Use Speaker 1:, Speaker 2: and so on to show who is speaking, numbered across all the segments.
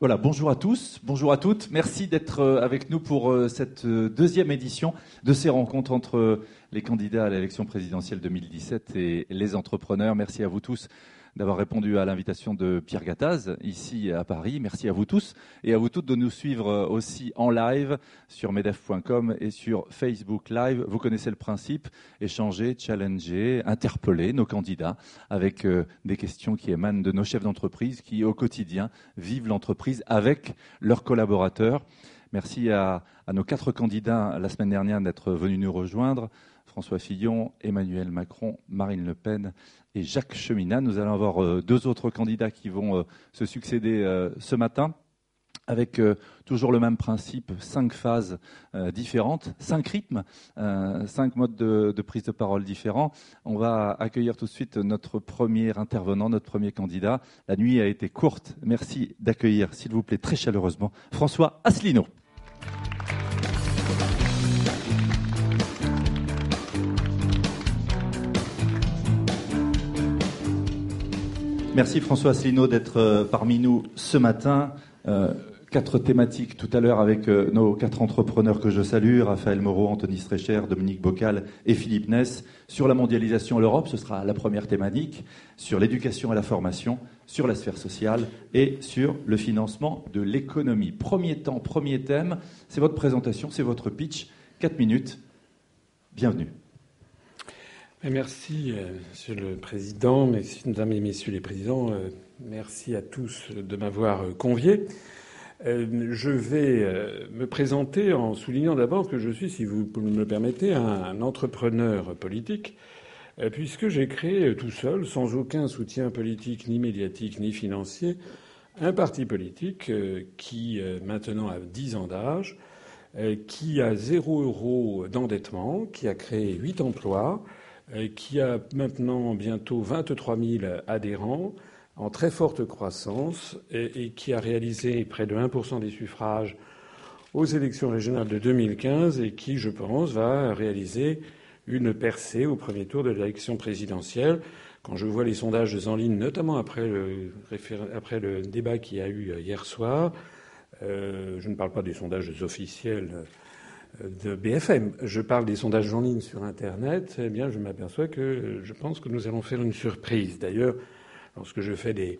Speaker 1: Voilà, bonjour à tous, bonjour à toutes. Merci d'être euh, avec nous pour euh, cette euh, deuxième édition de ces rencontres entre les candidats à l'élection présidentielle 2017 et les entrepreneurs. Merci à vous tous d'avoir répondu à l'invitation de Pierre Gattaz ici à Paris. Merci à vous tous et à vous toutes de nous suivre aussi en live sur medef.com et sur Facebook Live. Vous connaissez le principe, échanger, challenger, interpeller nos candidats avec euh, des questions qui émanent de nos chefs d'entreprise qui au quotidien vivent l'entreprise avec leurs collaborateurs. Merci à, à, nos quatre candidats la semaine dernière d'être venus nous rejoindre. François Fillon, Emmanuel Macron, Marine Le Pen et Jacques Cheminat. Nous allons avoir euh, deux autres candidats qui vont euh, se succéder euh, ce matin avec toujours le même principe, cinq phases différentes, cinq rythmes, cinq modes de, de, prise de parole différents. On va accueillir tout de suite notre premier intervenant, notre premier candidat. La nuit a été courte. Merci d'accueillir, s'il vous plaît, très chaleureusement, François Asselineau. Merci François Asselineau d'être euh, parmi nous ce matin. Euh, quatre thématiques tout à l'heure avec euh, nos quatre entrepreneurs que je salue, Raphaël Moreau, Anthony Strecher, Dominique Bocal et Philippe Ness. Sur la mondialisation à l'Europe, ce sera la première thématique. Sur l'éducation et la formation, sur la sphère sociale et sur le financement de l'économie. Premier temps, premier thème, c'est votre présentation, c'est votre pitch. Quatre minutes. Bienvenue.
Speaker 2: Merci, euh, Monsieur le Président, Mesdames et Messieurs les Présidents. Euh, merci à tous de m'avoir euh, convié. Je vais me présenter en soulignant d'abord que je suis, si vous me le permettez, un entrepreneur politique, puisque j'ai créé tout seul, sans aucun soutien politique, ni médiatique, ni financier, un parti politique qui, maintenant a 10 ans d'âge, qui a zéro euro d'endettement, qui a créé huit emplois, qui a maintenant bientôt 23 000 adhérents en très forte croissance et, qui a réalisé près de 1% des suffrages aux élections régionales de 2015 et qui, je pense, va réaliser une percée au premier tour de l'élection présidentielle. Quand je vois les sondages en ligne, notamment après le, après le débat qu'il y a eu hier soir, euh, je ne parle pas des sondages officiels de BFM. Je parle des sondages en ligne sur Internet. Eh bien, je m'aperçois que je pense que nous allons faire une surprise. D'ailleurs, lorsque je fais des,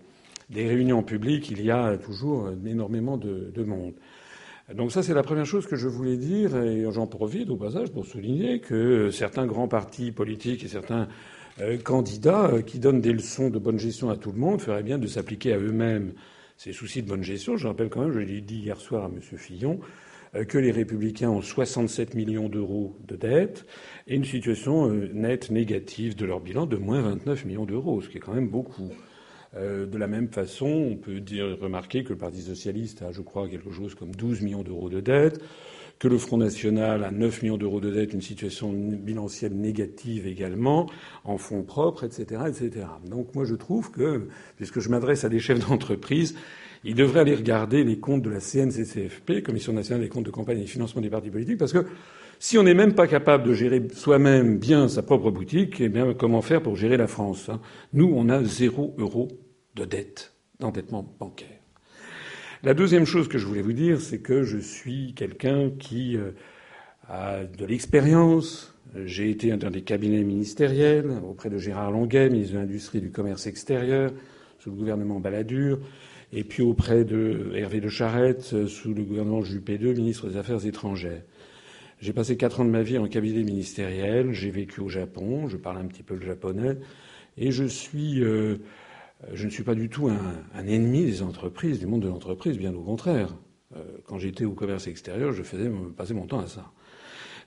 Speaker 2: des, réunions publiques, il y a toujours énormément de, de monde. Donc ça, c'est la première chose que je voulais dire, et j'en profite au passage pour souligner que certains grands partis politiques et certains euh, candidats euh, qui donnent des leçons de bonne gestion à tout le monde feraient bien de s'appliquer à eux-mêmes ces soucis de bonne gestion. Je rappelle quand même, je l'ai dit hier soir à M. Fillon, que les républicains ont 67 millions d'euros de dettes et une situation euh, nette négative de leur bilan de moins 29 millions d'euros, ce qui est quand même beaucoup. Euh, de la même façon, on peut dire, remarquer que le Parti socialiste a, je crois, quelque chose comme 12 millions d'euros de dettes, que le Front national a 9 millions d'euros de dettes, une situation bilancielle négative également, en fonds propres, etc., etc. Donc moi, je trouve que, puisque je m'adresse à des chefs d'entreprise, il devrait aller regarder les comptes de la CNCCFP, Commission nationale des comptes de campagne et financement des partis politiques, parce que si on n'est même pas capable de gérer soi-même bien sa propre boutique, eh bien, comment faire pour gérer la France hein? Nous, on a zéro euro de dette, d'endettement bancaire. La deuxième chose que je voulais vous dire, c'est que je suis quelqu'un qui euh, a de l'expérience. J'ai été dans des cabinets ministériels auprès de Gérard Longuet, ministre de l'Industrie et du Commerce extérieur, sous le gouvernement Balladur et puis auprès de Hervé de Charette, euh, sous le gouvernement Juppé II, ministre des Affaires étrangères. J'ai passé quatre ans de ma vie en cabinet ministériel, j'ai vécu au Japon, je parle un petit peu le japonais, et je euh, ne suis pas du tout un, un, ennemi des entreprises, du monde de l'entreprise, bien au contraire. Euh, quand j'étais au commerce extérieur, je faisais passer mon temps à ça.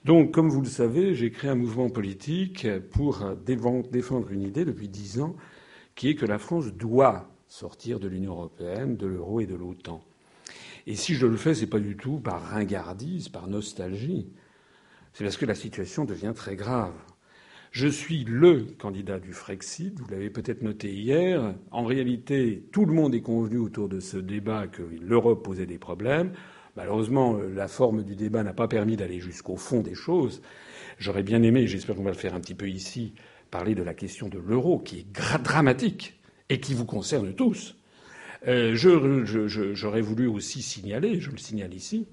Speaker 2: Donc, comme vous le savez, j'ai créé un mouvement politique pour défendre une idée depuis dix ans, qui est que la France doit sortir de l'Union européenne, de l'euro et de l'OTAN. Et si je le fais, c'est pas du tout par ringardise, par nostalgie. C'est parce que la situation devient très grave. Je suis le candidat du Frexit, vous l'avez peut-être noté hier. En réalité, tout le monde est convenu autour de ce débat que l'Europe posait des problèmes. Malheureusement, la forme du débat n'a pas permis d'aller jusqu'au fond des choses. J'aurais bien aimé, et j'espère qu'on va le faire un petit peu ici, parler de la question de l'euro, qui est dramatique et qui vous concerne tous. Euh, j'aurais voulu aussi signaler, je le signale ici,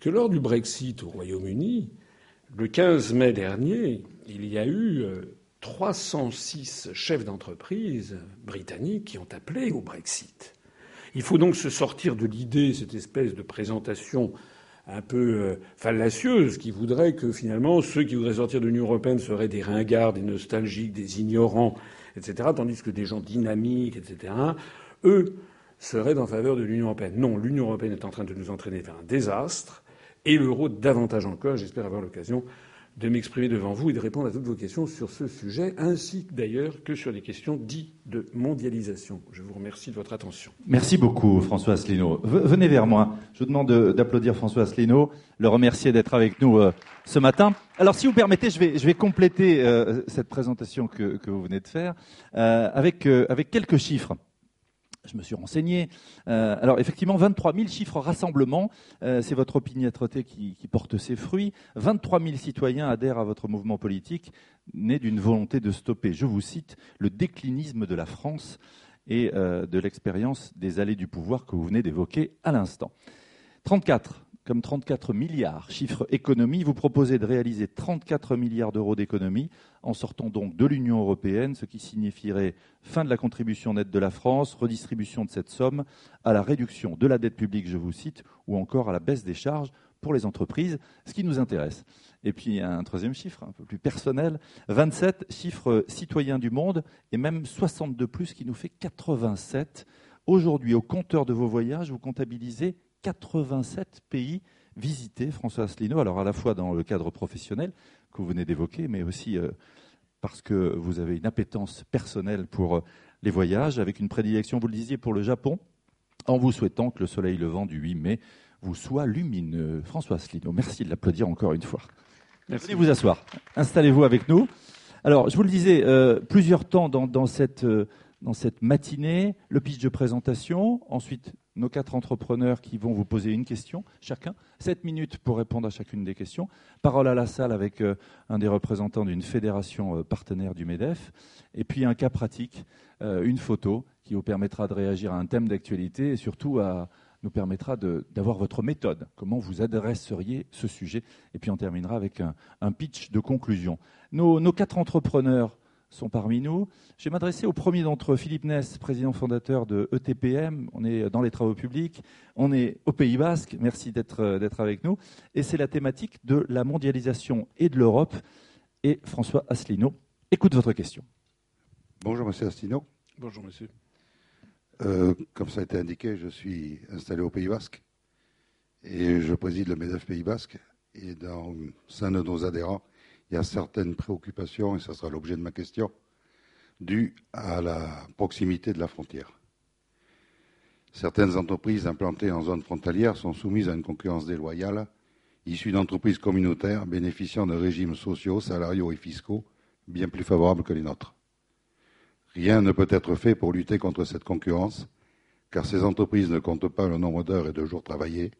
Speaker 2: que lors du Brexit au Royaume-Uni, le 15 mai dernier, il y a eu 306 euh, chefs d'entreprise britanniques qui ont appelé au Brexit. Il faut donc se sortir de l'idée, cette espèce de présentation un peu euh, fallacieuse qui voudrait que finalement ceux qui voudraient sortir de l'Union européenne seraient des ringards, des nostalgiques, des ignorants, etc., tandis que des gens dynamiques, etc., eux seraient en faveur de l'Union européenne. Non, l'Union européenne est en train de nous entraîner vers un désastre, et l'euro davantage encore. J'espère avoir l'occasion de m'exprimer devant vous et de répondre à toutes vos questions sur ce sujet, ainsi d'ailleurs que sur les questions dites de mondialisation. Je vous remercie de votre attention.
Speaker 1: Merci beaucoup, François Asselineau. Venez vers moi. Je vous demande d'applaudir François Asselineau, le remercier d'être avec nous euh, ce matin. Alors, si vous permettez, je vais, compléter euh, cette présentation que, vous venez de faire euh, avec quelques chiffres. Je me suis renseigné. Euh, alors effectivement, 23 000 chiffres rassemblement, euh, c'est votre opiniâtreté qui, porte ses fruits. 23 000 citoyens adhèrent à votre mouvement politique, né d'une volonté de stopper, je vous cite, le déclinisme de la France et euh, de l'expérience des allées du pouvoir que vous venez d'évoquer à l'instant. 34 comme 34 milliards. Chiffre économie, vous proposez de réaliser 34 milliards d'euros d'économie en sortant donc de l'Union européenne, ce qui signifierait fin de la contribution nette de la France, redistribution de cette somme à la réduction de la dette publique, je vous cite, ou encore à la baisse des charges pour les entreprises, ce qui nous intéresse. Et puis un troisième chiffre, un peu plus personnel, 27 chiffres citoyens du monde, et même 62 plus, qui nous fait 87. Aujourd'hui, au compteur de vos voyages, vous comptabilisez 87 pays visités, François Asselineau, alors à la fois dans le cadre professionnel que vous venez d'évoquer, mais aussi euh, parce que vous avez une appétence personnelle pour euh, les voyages, avec une prédilection, vous le disiez, pour le Japon, en vous souhaitant que le soleil levant du 8 mai vous soit lumineux. François Asselineau, merci de l'applaudir encore une fois. Merci. Venez vous asseoir. Installez-vous avec nous. Alors, je vous le disais, euh, plusieurs temps dans, dans cette dans cette matinée, le pitch de présentation, ensuite nos quatre entrepreneurs qui vont vous poser une question chacun, sept minutes pour répondre à chacune des questions, parole à la salle avec euh, un des représentants d'une fédération euh, partenaire du MEDEF, et puis un cas pratique, euh, une photo qui vous permettra de réagir à un thème d'actualité et surtout nous permettra d'avoir votre méthode, comment vous adresseriez ce sujet, et puis on terminera avec un, pitch de conclusion. Nos quatre entrepreneurs sont parmi nous. Je vais m'adresser au premier d'entre eux, Philippe Ness, président fondateur de ETPM. On est dans les travaux publics, on est au Pays Basque. Merci d'être avec nous. Et c'est la thématique de la mondialisation et de l'Europe. Et François Asselineau, écoute votre question.
Speaker 3: Bonjour, monsieur Asselineau.
Speaker 2: Bonjour, monsieur.
Speaker 3: Euh, comme ça a été indiqué, je suis installé au Pays Basque et je préside le MEDEF Pays Basque. Et dans le sein de nos adhérents, il y a certaines préoccupations, et ce sera l'objet de ma question, dues à la proximité de la frontière. Certaines entreprises implantées en zone frontalière sont soumises à une concurrence déloyale, issue d'entreprises communautaires bénéficiant de régimes sociaux, salariaux et fiscaux bien plus favorables que les nôtres. Rien ne peut être fait pour lutter contre cette concurrence, car ces entreprises ne comptent pas le nombre d'heures et de jours travaillés,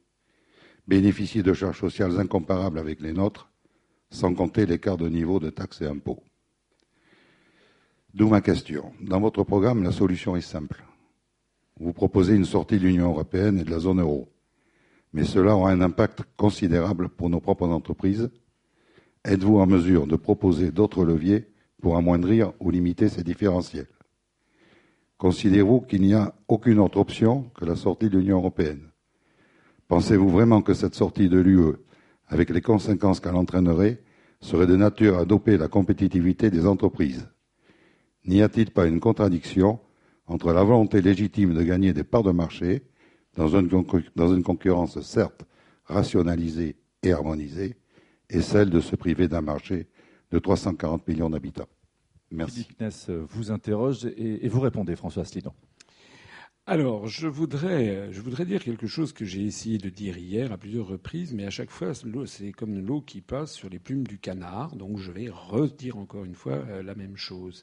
Speaker 3: bénéficient de charges sociales incomparables avec les nôtres sans compter l'écart de niveau de taxes et impôts. D'où ma question. Dans votre programme, la solution est simple. Vous proposez une sortie de l'Union européenne et de la zone euro. Mais cela aura un impact considérable pour nos propres entreprises. Êtes-vous en mesure de proposer d'autres leviers pour amoindrir ou limiter ces différentiels? Considérez-vous qu'il n'y a aucune autre option que la sortie de l'Union européenne? Pensez-vous vraiment que cette sortie de l'UE avec les conséquences qu'elle entraînerait, serait de nature à doper la compétitivité des entreprises. N'y a-t-il pas une contradiction entre la volonté légitime de gagner des parts de marché, dans une, concurrence certes rationalisée et harmonisée, et celle de se priver d'un marché de 340 millions d'habitants?
Speaker 1: Merci. vous interroge et, vous répondez, François Asselineau.
Speaker 2: Alors, je voudrais, je voudrais dire quelque chose que j'ai essayé de dire hier à plusieurs reprises, mais à chaque fois, c'est comme l'eau qui passe sur les plumes du canard, donc je vais redire encore une fois euh, la même chose.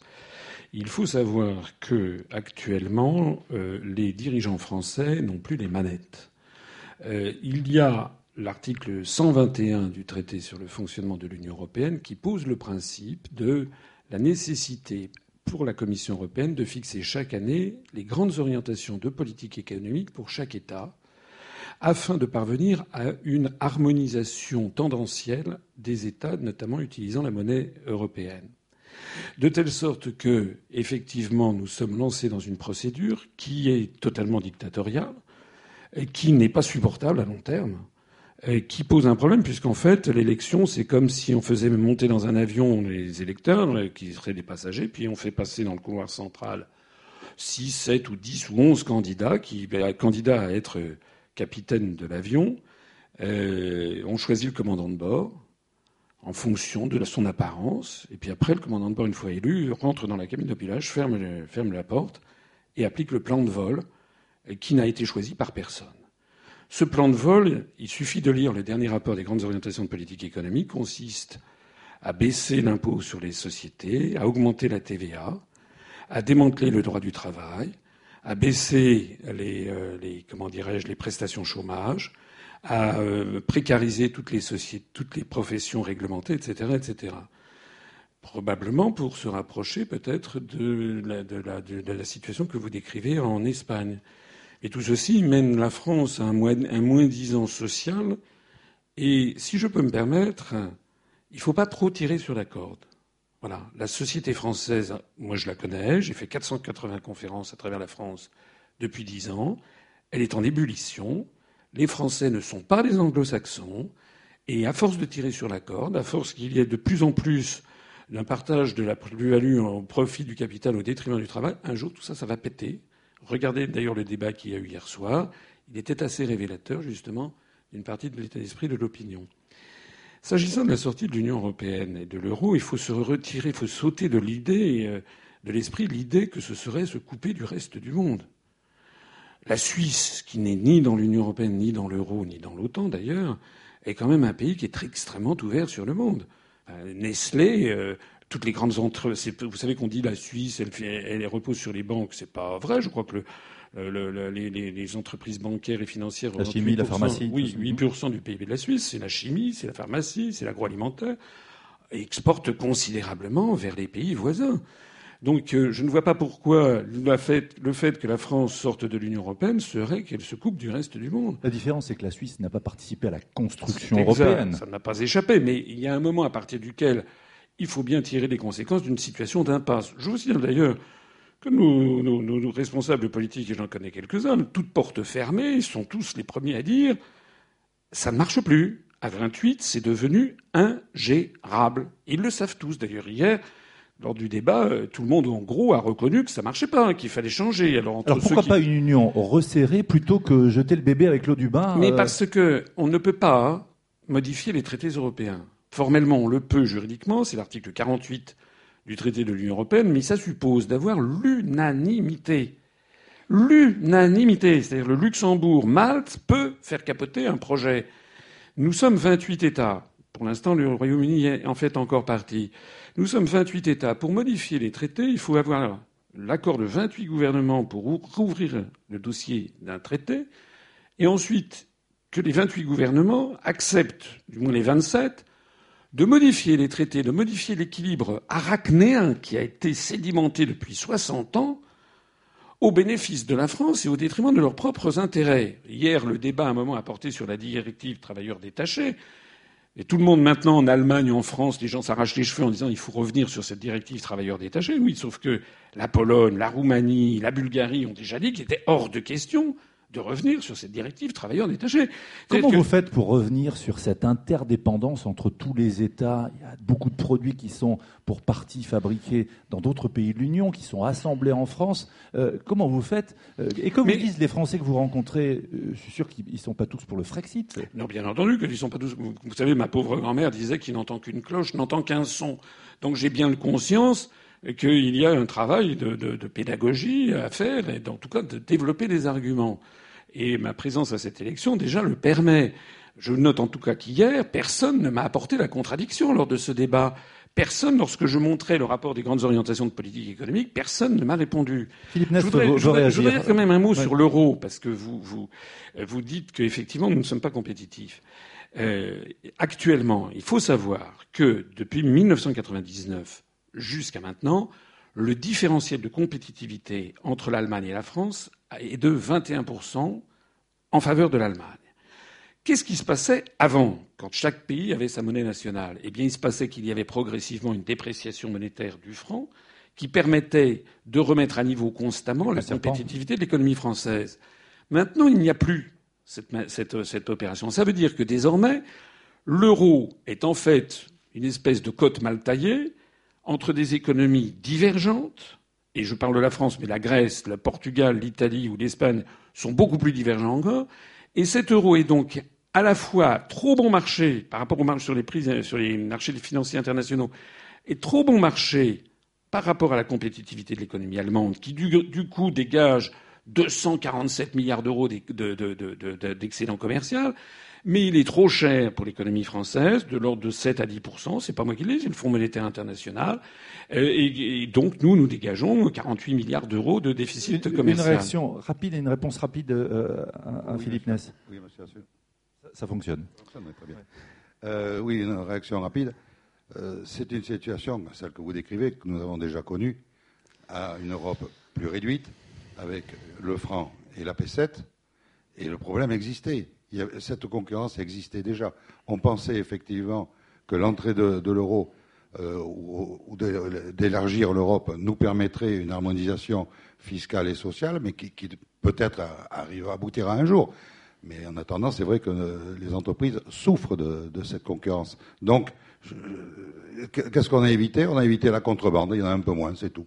Speaker 2: Il faut savoir que actuellement, euh, les dirigeants français n'ont plus les manettes. Euh, il y a l'article 121 du traité sur le fonctionnement de l'Union européenne qui pose le principe de la nécessité pour la Commission européenne de fixer chaque année les grandes orientations de politique économique pour chaque État, afin de parvenir à une harmonisation tendancielle des États, notamment utilisant la monnaie européenne. De telle sorte que, effectivement, nous sommes lancés dans une procédure qui est totalement dictatoriale, et qui n'est pas supportable à long terme, qui pose un problème, puisqu'en fait, l'élection, c'est comme si on faisait monter dans un avion les électeurs, qui seraient des passagers, puis on fait passer dans le couloir central 6, 7 ou 10 ou 11 candidats, qui, ben, candidats à être capitaine de l'avion. Euh, on choisit le commandant de bord en fonction de son apparence. Et puis après, le commandant de bord, une fois élu, rentre dans la cabine de pilotage, ferme, la porte et applique le plan de vol euh, qui n'a été choisi par personne. Ce plan de vol, il suffit de lire le dernier rapport des grandes orientations de politique économique, consiste à baisser l'impôt sur les sociétés, à augmenter la TVA, à démanteler le droit du travail, à baisser les, euh, comment dirais-je les prestations chômage, à euh, précariser toutes les professions réglementées, etc., etc. Probablement pour se rapprocher peut-être de la, situation que vous décrivez en Espagne. Et tout ceci mène la France à un moins-disant social. Et si je peux me permettre, il ne faut pas trop tirer sur la corde. Voilà. La société française, moi je la connais, j'ai fait 480 conférences à travers la France depuis dix ans. Elle est en ébullition. Les Français ne sont pas des anglo-saxons. Et à force de tirer sur la corde, à force qu'il y ait de plus en plus d'un partage de la plus-value au profit du capital au détriment du travail, un jour tout ça, ça va péter. Regardez d'ailleurs le débat qu'il y a eu hier soir. Il était assez révélateur, justement, d'une partie de l'état d'esprit de l'opinion. S'agissant de la sortie de l'Union européenne et de l'euro, il faut se retirer, il faut sauter de l'idée, euh, de l'esprit, l'idée que ce serait se couper du reste du monde. La Suisse, qui n'est ni dans l'Union européenne, ni dans l'euro, ni dans l'OTAN d'ailleurs, est quand même un pays qui est extrêmement ouvert sur le monde. Euh, Nestlé, euh, toutes les grandes entreprises, vous savez qu'on dit la Suisse, elle, elle repose sur les banques, c'est pas vrai. Je crois que le, euh, les, entreprises bancaires et financières.
Speaker 1: La chimie, la pharmacie.
Speaker 2: Oui, 8% du PIB de la Suisse, c'est la chimie, c'est la pharmacie, c'est l'agroalimentaire, et exporte considérablement vers les pays voisins. Donc euh, je ne vois pas pourquoi le fait, le fait, que la France sorte de l'Union européenne serait qu'elle se coupe du reste du monde.
Speaker 1: La différence, c'est que la Suisse n'a pas participé à la construction européenne.
Speaker 2: Ça n'a pas échappé, mais il y a un moment à partir duquel il faut bien tirer les conséquences d'une situation d'impasse. Je vous signale d'ailleurs que nos, nos, responsables politiques, et j'en connais quelques-uns, toutes portes fermées, sont tous les premiers à dire ça ne marche plus. À 28, c'est devenu ingérable. Ils le savent tous. D'ailleurs, hier, lors du débat, euh, tout le monde, en gros, a reconnu que ça marchait pas, qu'il fallait changer.
Speaker 1: Alors, pourquoi pas une union resserrée plutôt que jeter le bébé avec l'eau du bain
Speaker 2: Mais euh parce que on ne peut pas modifier les traités européens. Formellement, on le peut juridiquement, c'est l'article 48 du traité de l'Union européenne, mais ça suppose d'avoir l'unanimité. L'unanimité, c'est-à-dire le Luxembourg, Malte peut faire capoter un projet. Nous sommes 28 États. Pour l'instant, le Royaume-Uni en fait encore partie. Nous sommes 28 États. Pour modifier les traités, il faut avoir l'accord de 28 gouvernements pour rouvrir le dossier d'un traité, et ensuite que les 28 gouvernements acceptent, du moins les 27, de modifier les traités, de modifier l'équilibre arachnéen qui a été sédimenté depuis 60 ans au bénéfice de la France et au détriment de leurs propres intérêts. Hier, le débat, à un moment, a porté sur la directive travailleurs détachés. Et tout le monde maintenant, en Allemagne, en France, les gens s'arrachent les cheveux en disant il faut revenir sur cette directive travailleurs détachés. Oui, sauf que la Pologne, la Roumanie, la Bulgarie ont déjà dit qu'il était hors de question de revenir sur cette directive travailleurs détachés.
Speaker 1: Comment vous faites pour revenir sur cette interdépendance entre tous les États? Il y a beaucoup de produits qui sont pour partie fabriqués dans d'autres pays de l'Union, qui sont assemblés en France. Euh, comment vous faites? Euh, Et comme vous disent les Français que vous rencontrez, euh, je suis sûr qu'ils ne sont pas tous pour le Frexit.
Speaker 2: Non, bien entendu qu'ils ne sont pas tous. Vous savez, ma pauvre grand-mère disait qu'il n'entend qu'une cloche, n'entend qu'un son. Donc j'ai bien conscience qu'il y a un travail de, de, de, pédagogie à faire et en tout cas de développer des arguments. Et ma présence à cette élection déjà le permet. Je note en tout cas qu'hier, personne ne m'a apporté la contradiction lors de ce débat. Personne, lorsque je montrais le rapport des grandes orientations de politique économique, personne ne m'a répondu.
Speaker 1: Philippe Nest, je voudrais, je voudrais,
Speaker 2: je dire quand même un mot sur l'euro, parce que vous, vous, vous dites qu'effectivement, nous ne sommes pas compétitifs. Euh, actuellement, il faut savoir que depuis 1999 jusqu'à maintenant, le différentiel de compétitivité entre l'Allemagne et la France est de 21% en faveur de l'Allemagne. Qu'est-ce qui se passait avant, quand chaque pays avait sa monnaie nationale? Eh bien, il se passait qu'il y avait progressivement une dépréciation monétaire du franc qui permettait de remettre à niveau constamment la compétitivité de l'économie française. Maintenant, il n'y a plus cette, opération. Ça veut dire que désormais, l'euro est en fait une espèce de cote mal taillée entre des économies divergentes, et je parle de la France, mais la Grèce, le Portugal, l'Italie ou l'Espagne sont beaucoup plus divergents encore, et cet euro est donc à la fois trop bon marché par rapport au marché sur les prix sur les marchés financiers internationaux et trop bon marché par rapport à la compétitivité de l'économie allemande, qui du coup dégage 247 milliards d'euros d'excédent commercial, mais il est trop cher pour l'économie française, de l'ordre de 7 à 10% c'est pas moi qui l'ai, c'est le Fonds monétaire international. Euh, et, donc nous, nous dégageons 48 milliards d'euros de déficit commercial.
Speaker 1: Une réaction rapide et une réponse rapide euh, à, Philippe Ness. Oui, monsieur. Ça, fonctionne.
Speaker 3: Euh, oui, une réaction rapide. c'est une situation, celle que vous décrivez, que nous avons déjà connue, à une Europe plus réduite, avec le franc et la P7, et le problème existait. Cette concurrence existait déjà. On pensait effectivement que l'entrée de, l'euro euh, ou, d'élargir l'Europe nous permettrait une harmonisation fiscale et sociale, mais qui, peut-être arrive à un jour. Mais en attendant, c'est vrai que les entreprises souffrent de, de cette concurrence. Donc, qu'est-ce qu'on a évité? On a évité la contrebande, il y en a un peu moins, c'est tout.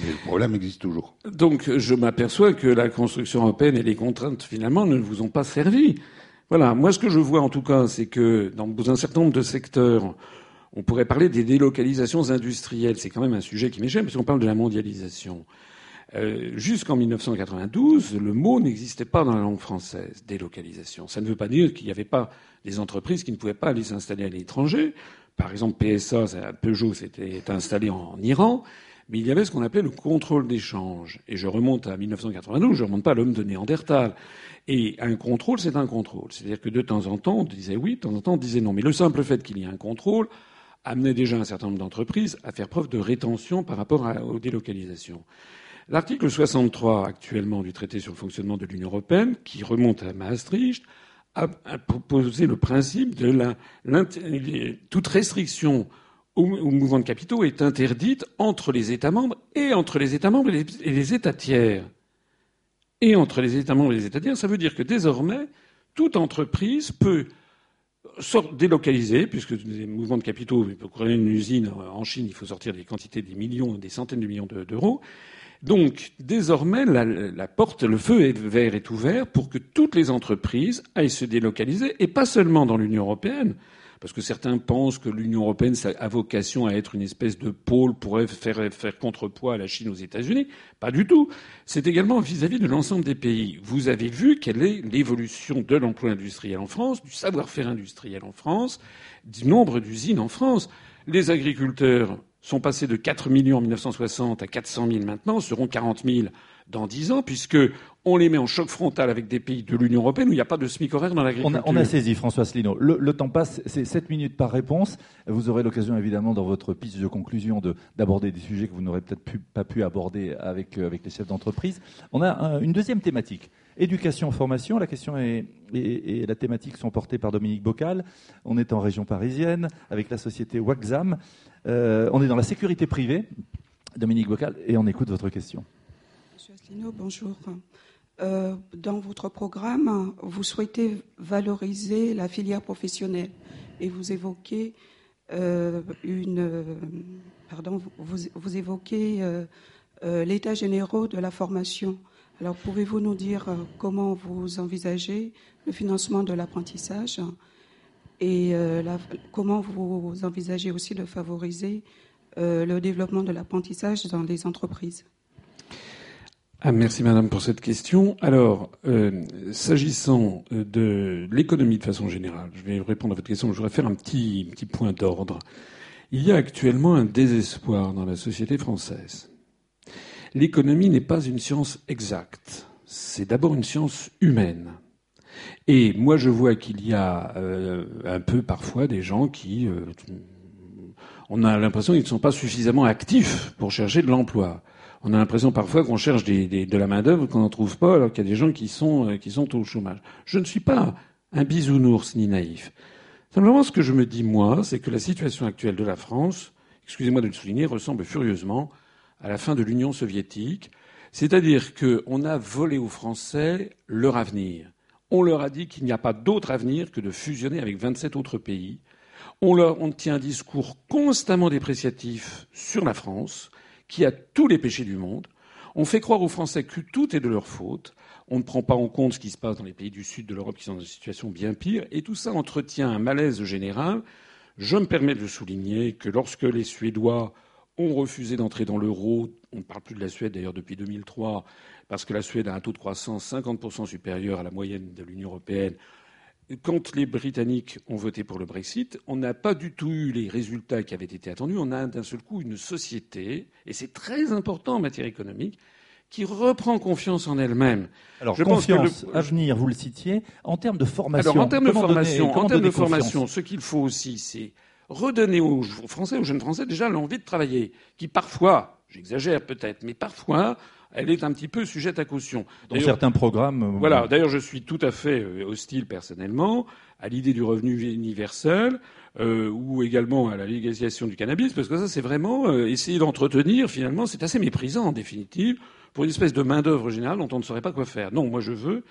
Speaker 3: Le problème existe toujours.
Speaker 2: Donc je m'aperçois que la construction européenne et les contraintes finalement ne vous ont pas servi. Voilà, moi ce que je vois en tout cas, c'est que dans un certain nombre de secteurs, on pourrait parler des délocalisations industrielles. C'est quand même un sujet qui m'échappe, parce qu'on parle de la mondialisation. Euh, Jusqu'en 1992, le mot n'existait pas dans la langue française, délocalisation. Ça ne veut pas dire qu'il n'y avait pas des entreprises qui ne pouvaient pas aller s'installer à l'étranger. Par exemple, PSA, Peugeot s'était installé en Iran mais il y avait ce qu'on appelait le contrôle d'échange. Et je remonte à 1992, je ne remonte pas à l'homme de Néandertal. Et un contrôle, c'est un contrôle. C'est-à-dire que de temps en temps, on disait oui, de temps en temps, on disait non. Mais le simple fait qu'il y ait un contrôle amenait déjà un certain nombre d'entreprises à faire preuve de rétention par rapport aux délocalisations. L'article 63 actuellement du traité sur le fonctionnement de l'Union européenne, qui remonte à Maastricht, a, proposé le principe de la, toute restriction au, mouvement de capitaux est interdite entre les États membres et entre les États membres et les, États tiers. Et entre les États membres et les États tiers, ça veut dire que désormais, toute entreprise peut délocaliser, puisque les de capitaux, pour créer une usine en Chine, il faut sortir des quantités, des millions, des centaines de millions d'euros. Donc, désormais, la, porte, le feu vert est ouvert pour que toutes les entreprises aillent se délocaliser, et pas seulement dans l'Union européenne, parce que certains pensent que l'Union européenne a vocation à être une espèce de pôle pour faire, faire contrepoids à la Chine aux États-Unis. Pas du tout. C'est également vis-à-vis de l'ensemble des pays. Vous avez vu quelle est l'évolution de l'emploi industriel en France, du savoir-faire industriel en France, du nombre d'usines en France. Les agriculteurs sont passés de 4 millions en 1960 à 400 000 maintenant, seront 40 000 dans dix ans, puisque on les met en choc frontal avec des pays de l'Union européenne où il n'y a pas de SMIC horaire dans l'agriculture.
Speaker 1: On, a, saisi, François Asselineau. Le, temps passe, c'est 7 minutes par réponse. Vous aurez l'occasion, évidemment, dans votre piste de conclusion, d'aborder des sujets que vous n'aurez peut-être pas pu aborder avec, euh, avec les chefs d'entreprise. On a une deuxième thématique. Éducation, formation. La question est, et, la thématique sont portées par Dominique Bocal. On est en région parisienne avec la société Waxam. Euh, on est dans la sécurité privée. Dominique Bocal, et on écoute votre question.
Speaker 4: Bonjour. Euh, dans votre programme, vous souhaitez valoriser la filière professionnelle et vous évoquez euh, une, vous, évoquez euh, l'état général de la formation. Alors, pouvez-vous nous dire comment vous envisagez le financement de l'apprentissage et comment vous envisagez aussi de favoriser le développement de l'apprentissage dans les entreprises?
Speaker 2: Ah, merci Madame pour cette question. Alors, euh, s'agissant euh, de l'économie de façon générale, je vais répondre à votre question. Je voudrais faire un petit, petit point d'ordre. Il y a actuellement un désespoir dans la société française. L'économie n'est pas une science exacte. C'est d'abord une science humaine. Et moi, je vois qu'il y a euh, un peu parfois des gens qui on a l'impression qu'ils ne sont pas suffisamment actifs pour chercher de l'emploi. On a l'impression parfois qu'on cherche de la main-d'œuvre qu'on n'en trouve pas, alors qu'il y a des gens qui sont, euh, qui sont au chômage. Je ne suis pas un bisounours ni naïf. Simplement, ce que je me dis, moi, c'est que la situation actuelle de la France, excusez-moi de le souligner, ressemble furieusement à la fin de l'Union soviétique. C'est-à-dire qu'on a volé aux Français leur avenir. On leur a dit qu'il n'y a pas d'autre avenir que de fusionner avec 27 autres pays. On leur on tient un discours constamment dépréciatif sur la France, qui a tous les péchés du monde. On fait croire aux Français que tout est de leur faute. On ne prend pas en compte ce qui se passe dans les pays du sud de l'Europe qui sont dans une situation bien pire. Et tout ça entretient un malaise général. Je me permets de souligner que lorsque les Suédois ont refusé d'entrer dans l'euro, on ne parle plus de la Suède d'ailleurs depuis 2003, parce que la Suède a un taux de croissance 50% supérieur à la moyenne de l'Union européenne, quand les Britanniques ont voté pour le Brexit, on n'a pas du tout eu les résultats qui avaient été attendus. On a d'un seul coup une société, et c'est très important en matière économique, qui reprend confiance en elle-même.
Speaker 1: Alors, je confiance, pense avenir, vous le citiez, en termes de formation.
Speaker 2: Alors, en termes de formation, en termes de formation, ce qu'il faut aussi, c'est redonner aux Français, aux jeunes Français, déjà l'envie de travailler, qui parfois, j'exagère peut-être, mais parfois elle est un petit peu sujette à caution.
Speaker 1: Dans certains programmes.
Speaker 2: Euh, voilà. D'ailleurs, je suis tout à fait euh, hostile personnellement à l'idée du revenu universel. Euh, ou également à la légalisation du cannabis, parce que ça, c'est vraiment euh, essayer d'entretenir, finalement, c'est assez méprisant, en définitive, pour une espèce de main-d'œuvre générale dont on ne saurait pas quoi faire. Non, moi, je veux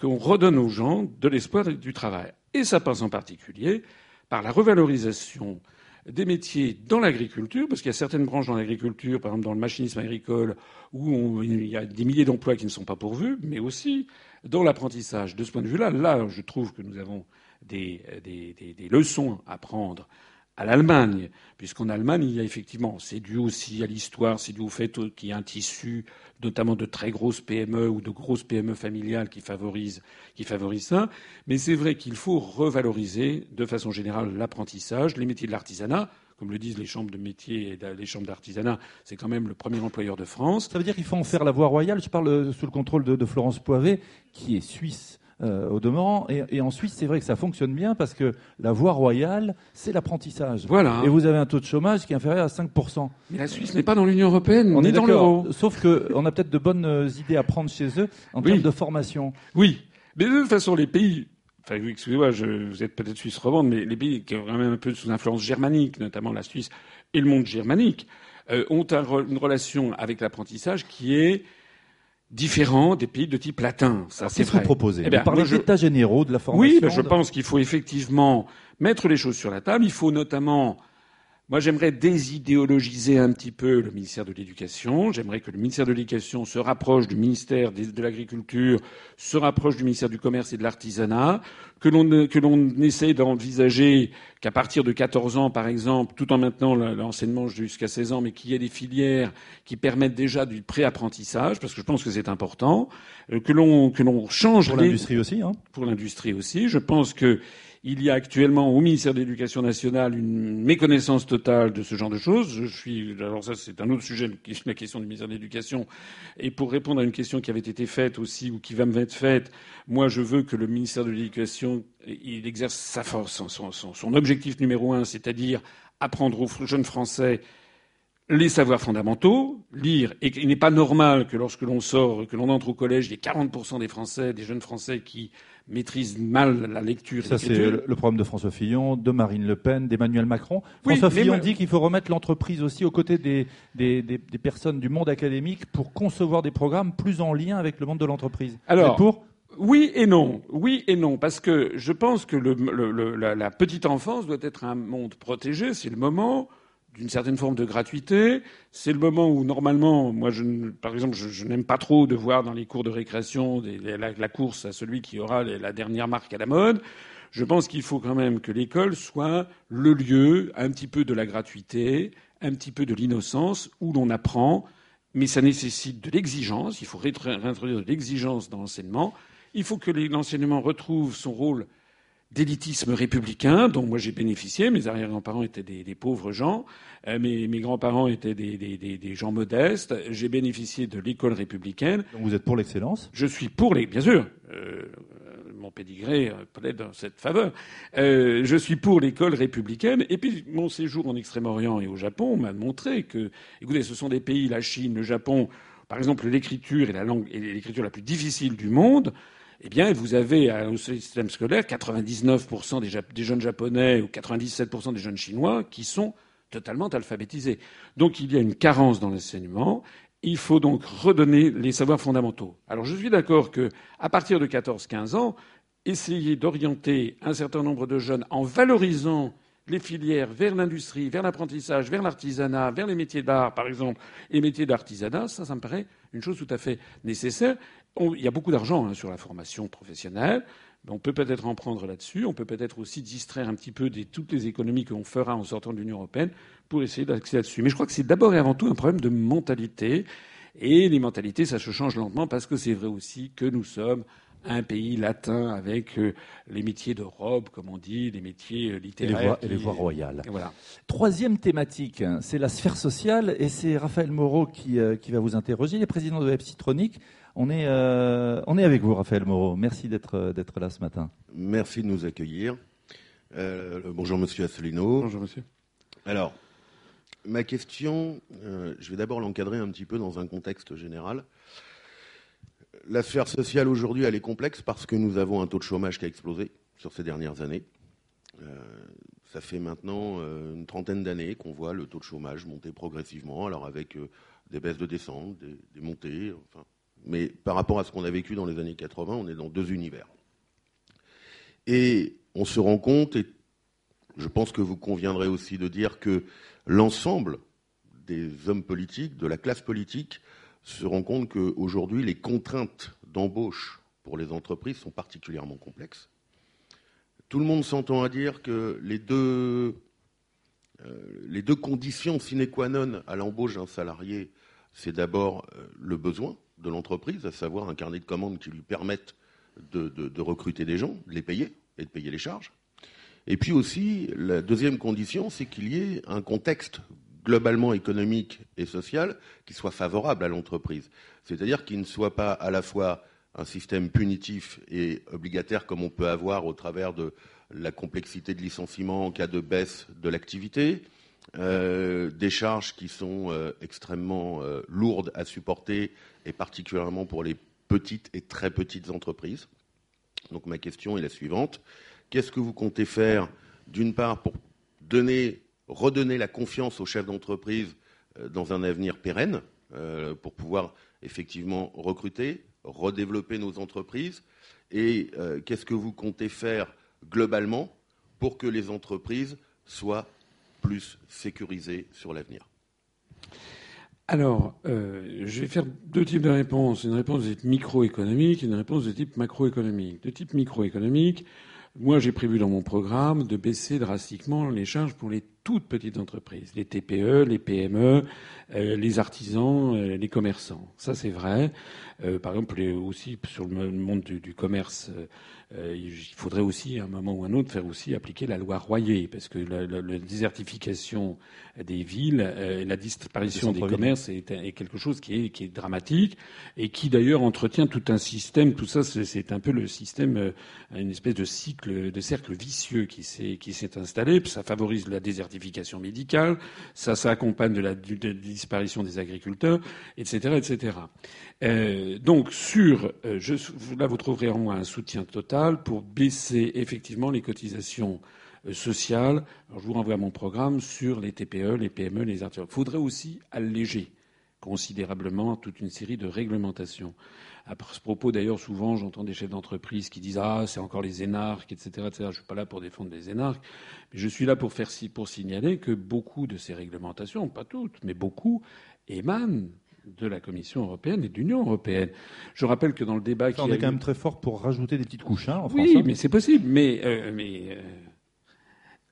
Speaker 2: qu'on redonne aux gens de l'espoir et du travail. Et ça passe en particulier par la revalorisation des métiers dans l'agriculture, parce qu'il y a certaines branches dans l'agriculture, par exemple dans le machinisme agricole, où il y a des milliers d'emplois qui ne sont pas pourvus, mais aussi dans l'apprentissage. De ce point de vue-là, là, je trouve que nous avons des, des, des leçons à prendre à l'Allemagne, puisqu'en Allemagne, il y a effectivement, c'est dû aussi à l'histoire, c'est dû au fait qu'il y a un tissu, notamment de très grosses PME ou de grosses PME familiales qui favorisent, ça. Mais c'est vrai qu'il faut revaloriser de façon générale l'apprentissage, les métiers de l'artisanat. Comme le disent les chambres de métiers et les chambres d'artisanat, c'est quand même le premier employeur de France.
Speaker 1: Ça veut dire qu'il faut en faire la voie royale. Je parle euh, sous le contrôle de, de Florence Poivet, qui est suisse euh, au demeurant. Et, en Suisse, c'est vrai que ça fonctionne bien parce que la voie royale, c'est l'apprentissage.
Speaker 2: Voilà.
Speaker 1: Et vous avez un taux de chômage qui est inférieur à 5%.
Speaker 2: Mais la Suisse n'est pas dans l'Union européenne, on est dans l'euro.
Speaker 1: Sauf qu'on a peut-être de bonnes euh, idées à prendre chez eux en termes de formation.
Speaker 2: Oui. Mais de toute façon, les pays Enfin, excusez-moi, vous êtes peut-être suisse romande, mais les pays qui ont quand même un peu sous influence germanique, notamment la Suisse et le monde germanique, euh, ont une relation avec l'apprentissage qui est différents des pays de type latin.
Speaker 1: Ça, c'est vous proposez eh bien, Vous parlez d'états généraux de la formation.
Speaker 2: Oui, ben, je pense qu'il faut effectivement mettre les choses sur la table. Il faut notamment moi, j'aimerais désidéologiser un petit peu le ministère de l'Éducation. J'aimerais que le ministère de l'Éducation se rapproche du ministère de l'Agriculture, se rapproche du ministère du Commerce et de l'Artisanat, que l'on que l'on essaye d'envisager qu'à partir de 14 ans, par exemple, tout en maintenant l'enseignement jusqu'à 16 ans, mais qu'il y ait des filières qui permettent déjà du pré-apprentissage, parce que je pense que c'est important, euh, que l'on que l'on change
Speaker 1: pour l'industrie aussi. Hein.
Speaker 2: Pour l'industrie aussi, je pense que il y a actuellement au ministère de l'Éducation nationale une méconnaissance totale de ce genre de choses. Je suis, alors ça c'est un autre sujet, la question du ministère de l'Éducation. Et pour répondre à une question qui avait été faite aussi ou qui va me être faite, moi je veux que le ministère de l'Éducation il exerce sa force, son, objectif numéro un, c'est-à-dire apprendre aux jeunes Français les savoirs fondamentaux, lire. Et il n'est pas normal que lorsque l'on sort, que l'on entre au collège, il y ait 40% des Français, des jeunes Français qui maîtrisent mal la lecture.
Speaker 1: Ça, c'est le problème de François Fillon, de Marine Le Pen, d'Emmanuel Macron. François Fillon dit qu'il faut remettre l'entreprise aussi aux côtés des, des, des, des, personnes du monde académique pour concevoir des programmes plus en lien avec le monde de l'entreprise.
Speaker 2: Alors, pour? oui et non, oui et non, parce que je pense que le, le, la, la petite enfance doit être un monde protégé. C'est le moment d'une certaine forme de gratuité. C'est le moment où, normalement, moi, je, par exemple, je, n'aime pas trop de voir dans les cours de récréation la, course à celui qui aura la dernière marque à la mode. Je pense qu'il faut quand même que l'école soit le lieu un petit peu de la gratuité, un petit peu de l'innocence, où l'on apprend, mais ça nécessite de l'exigence. Il faut réintroduire de l'exigence dans l'enseignement. Il faut que l'enseignement retrouve son rôle d'élitisme républicain dont moi j'ai bénéficié. Mes arrière-grands-parents étaient des, pauvres gens, euh, mes, grands-parents étaient des, gens modestes. J'ai bénéficié de l'école républicaine.
Speaker 1: Donc vous êtes pour l'excellence?
Speaker 2: Je suis pour les, bien sûr. Euh, mon pédigré euh, plaide dans cette faveur. Euh, je suis pour l'école républicaine. Et puis mon séjour en Extrême-Orient et au Japon m'a montré que, écoutez, ce sont des pays, la Chine, le Japon, par exemple, l'écriture est la langue est l'écriture la plus difficile du monde. Eh bien, vous avez au système scolaire 99% des, des jeunes japonais ou 97% des jeunes chinois qui sont totalement alphabétisés. Donc il y a une carence dans l'enseignement. Il faut donc redonner les savoirs fondamentaux. Alors je suis d'accord que, à partir de 14-15 ans, essayer d'orienter un certain nombre de jeunes en valorisant les filières vers l'industrie, vers l'apprentissage, vers l'artisanat, vers les métiers d'art, par exemple, et métiers d'artisanat, ça, ça me paraît une chose tout à fait nécessaire. Il y a beaucoup d'argent hein, sur la formation professionnelle. On peut peut-être en prendre là-dessus. On peut peut-être aussi distraire un petit peu de toutes les économies qu'on fera en sortant de l'Union européenne pour essayer d'accéder là-dessus. Mais je crois que c'est d'abord et avant tout un problème de mentalité. Et les mentalités, ça se change lentement parce que c'est vrai aussi que nous sommes un pays latin avec euh, les métiers de robe, comme on dit, les métiers euh, littéraires.
Speaker 1: Et les voies, royales. voilà. Troisième thématique, c'est la sphère sociale et c'est Raphaël Moreau qui, euh, qui va vous interroger. Il est président de Epsitronic. On est, on est avec vous, Raphaël Moreau. Merci d'être, d'être là ce matin.
Speaker 5: Merci de nous accueillir. bonjour, monsieur Asselineau.
Speaker 2: Bonjour, monsieur.
Speaker 5: Alors, ma question, je vais d'abord l'encadrer un petit peu dans un contexte général. La sphère sociale aujourd'hui, elle est complexe parce que nous avons un taux de chômage qui a explosé sur ces dernières années. Euh, ça fait maintenant euh, une trentaine d'années qu'on voit le taux de chômage monter progressivement, alors avec euh, des baisses de descente, des, montées. Enfin, mais par rapport à ce qu'on a vécu dans les années 80, on est dans deux univers. Et on se rend compte, et je pense que vous conviendrez aussi de dire que l'ensemble des hommes politiques, de la classe politique, se rend compte qu'aujourd'hui, les contraintes d'embauche pour les entreprises sont particulièrement complexes. Tout le monde s'entend à dire que les deux, euh, conditions sine qua non à l'embauche d'un salarié, c'est d'abord euh, le besoin de l'entreprise, à savoir un carnet de commandes qui lui permette de, de, recruter des gens, de les payer et de payer les charges. Et puis aussi, la deuxième condition, c'est qu'il y ait un contexte globalement économique et social qui soit favorable à l'entreprise. C'est-à-dire qu'il ne soit pas à la fois un système punitif et obligataire comme on peut avoir au travers de la complexité de licenciement en cas de baisse de l'activité, euh, des charges qui sont euh, extrêmement euh, lourdes à supporter et particulièrement pour les petites et très petites entreprises. Donc ma question est la suivante. Qu'est-ce que vous comptez faire d'une part pour donner redonner la confiance aux chefs d'entreprise dans un avenir pérenne pour pouvoir effectivement recruter, redévelopper nos entreprises? Et qu'est-ce que vous comptez faire globalement pour que les entreprises soient plus sécurisées sur l'avenir
Speaker 2: alors, je vais faire deux types de réponses. Une réponse de type microéconomique et une réponse de type macroéconomique. De type microéconomique, moi j'ai prévu dans mon programme de baisser drastiquement les charges pour les toutes petites entreprises, les TPE, les PME, euh, les artisans, euh, les commerçants. Ça, c'est vrai. Euh, par exemple, aussi sur le monde du, commerce, il faudrait aussi, à un moment ou à un autre, faire aussi appliquer la loi Royer, parce que la, désertification des villes, la disparition des, commerces est, quelque chose qui est, qui est dramatique et qui d'ailleurs entretient tout un système. Tout ça, c'est un peu le système, une espèce de cycle, de cercle vicieux qui s'est qui s'est installé. Ça favorise la désertification médicale, ça s'accompagne de la, disparition des agriculteurs, etc., etc. Euh, donc sur, euh, je, là vous trouverez en moi un soutien total pour baisser effectivement les cotisations euh, sociales. Alors, je vous renvoie à mon programme sur les TPE, les PME, les artisans. Il faudrait aussi alléger considérablement toute une série de réglementations. À ce propos, d'ailleurs, souvent, j'entends des chefs d'entreprise qui disent Ah, c'est encore les énarques, etc., etc. Je ne suis pas là pour défendre les énarques, mais je suis là pour, faire, pour signaler que beaucoup de ces réglementations, pas toutes, mais beaucoup, émanent de la Commission européenne et de l'Union européenne. Je rappelle que dans le débat
Speaker 1: qui on est quand même très fort pour rajouter des petites couches hein, en
Speaker 2: France. Oui, mais c'est possible. Mais, euh, mais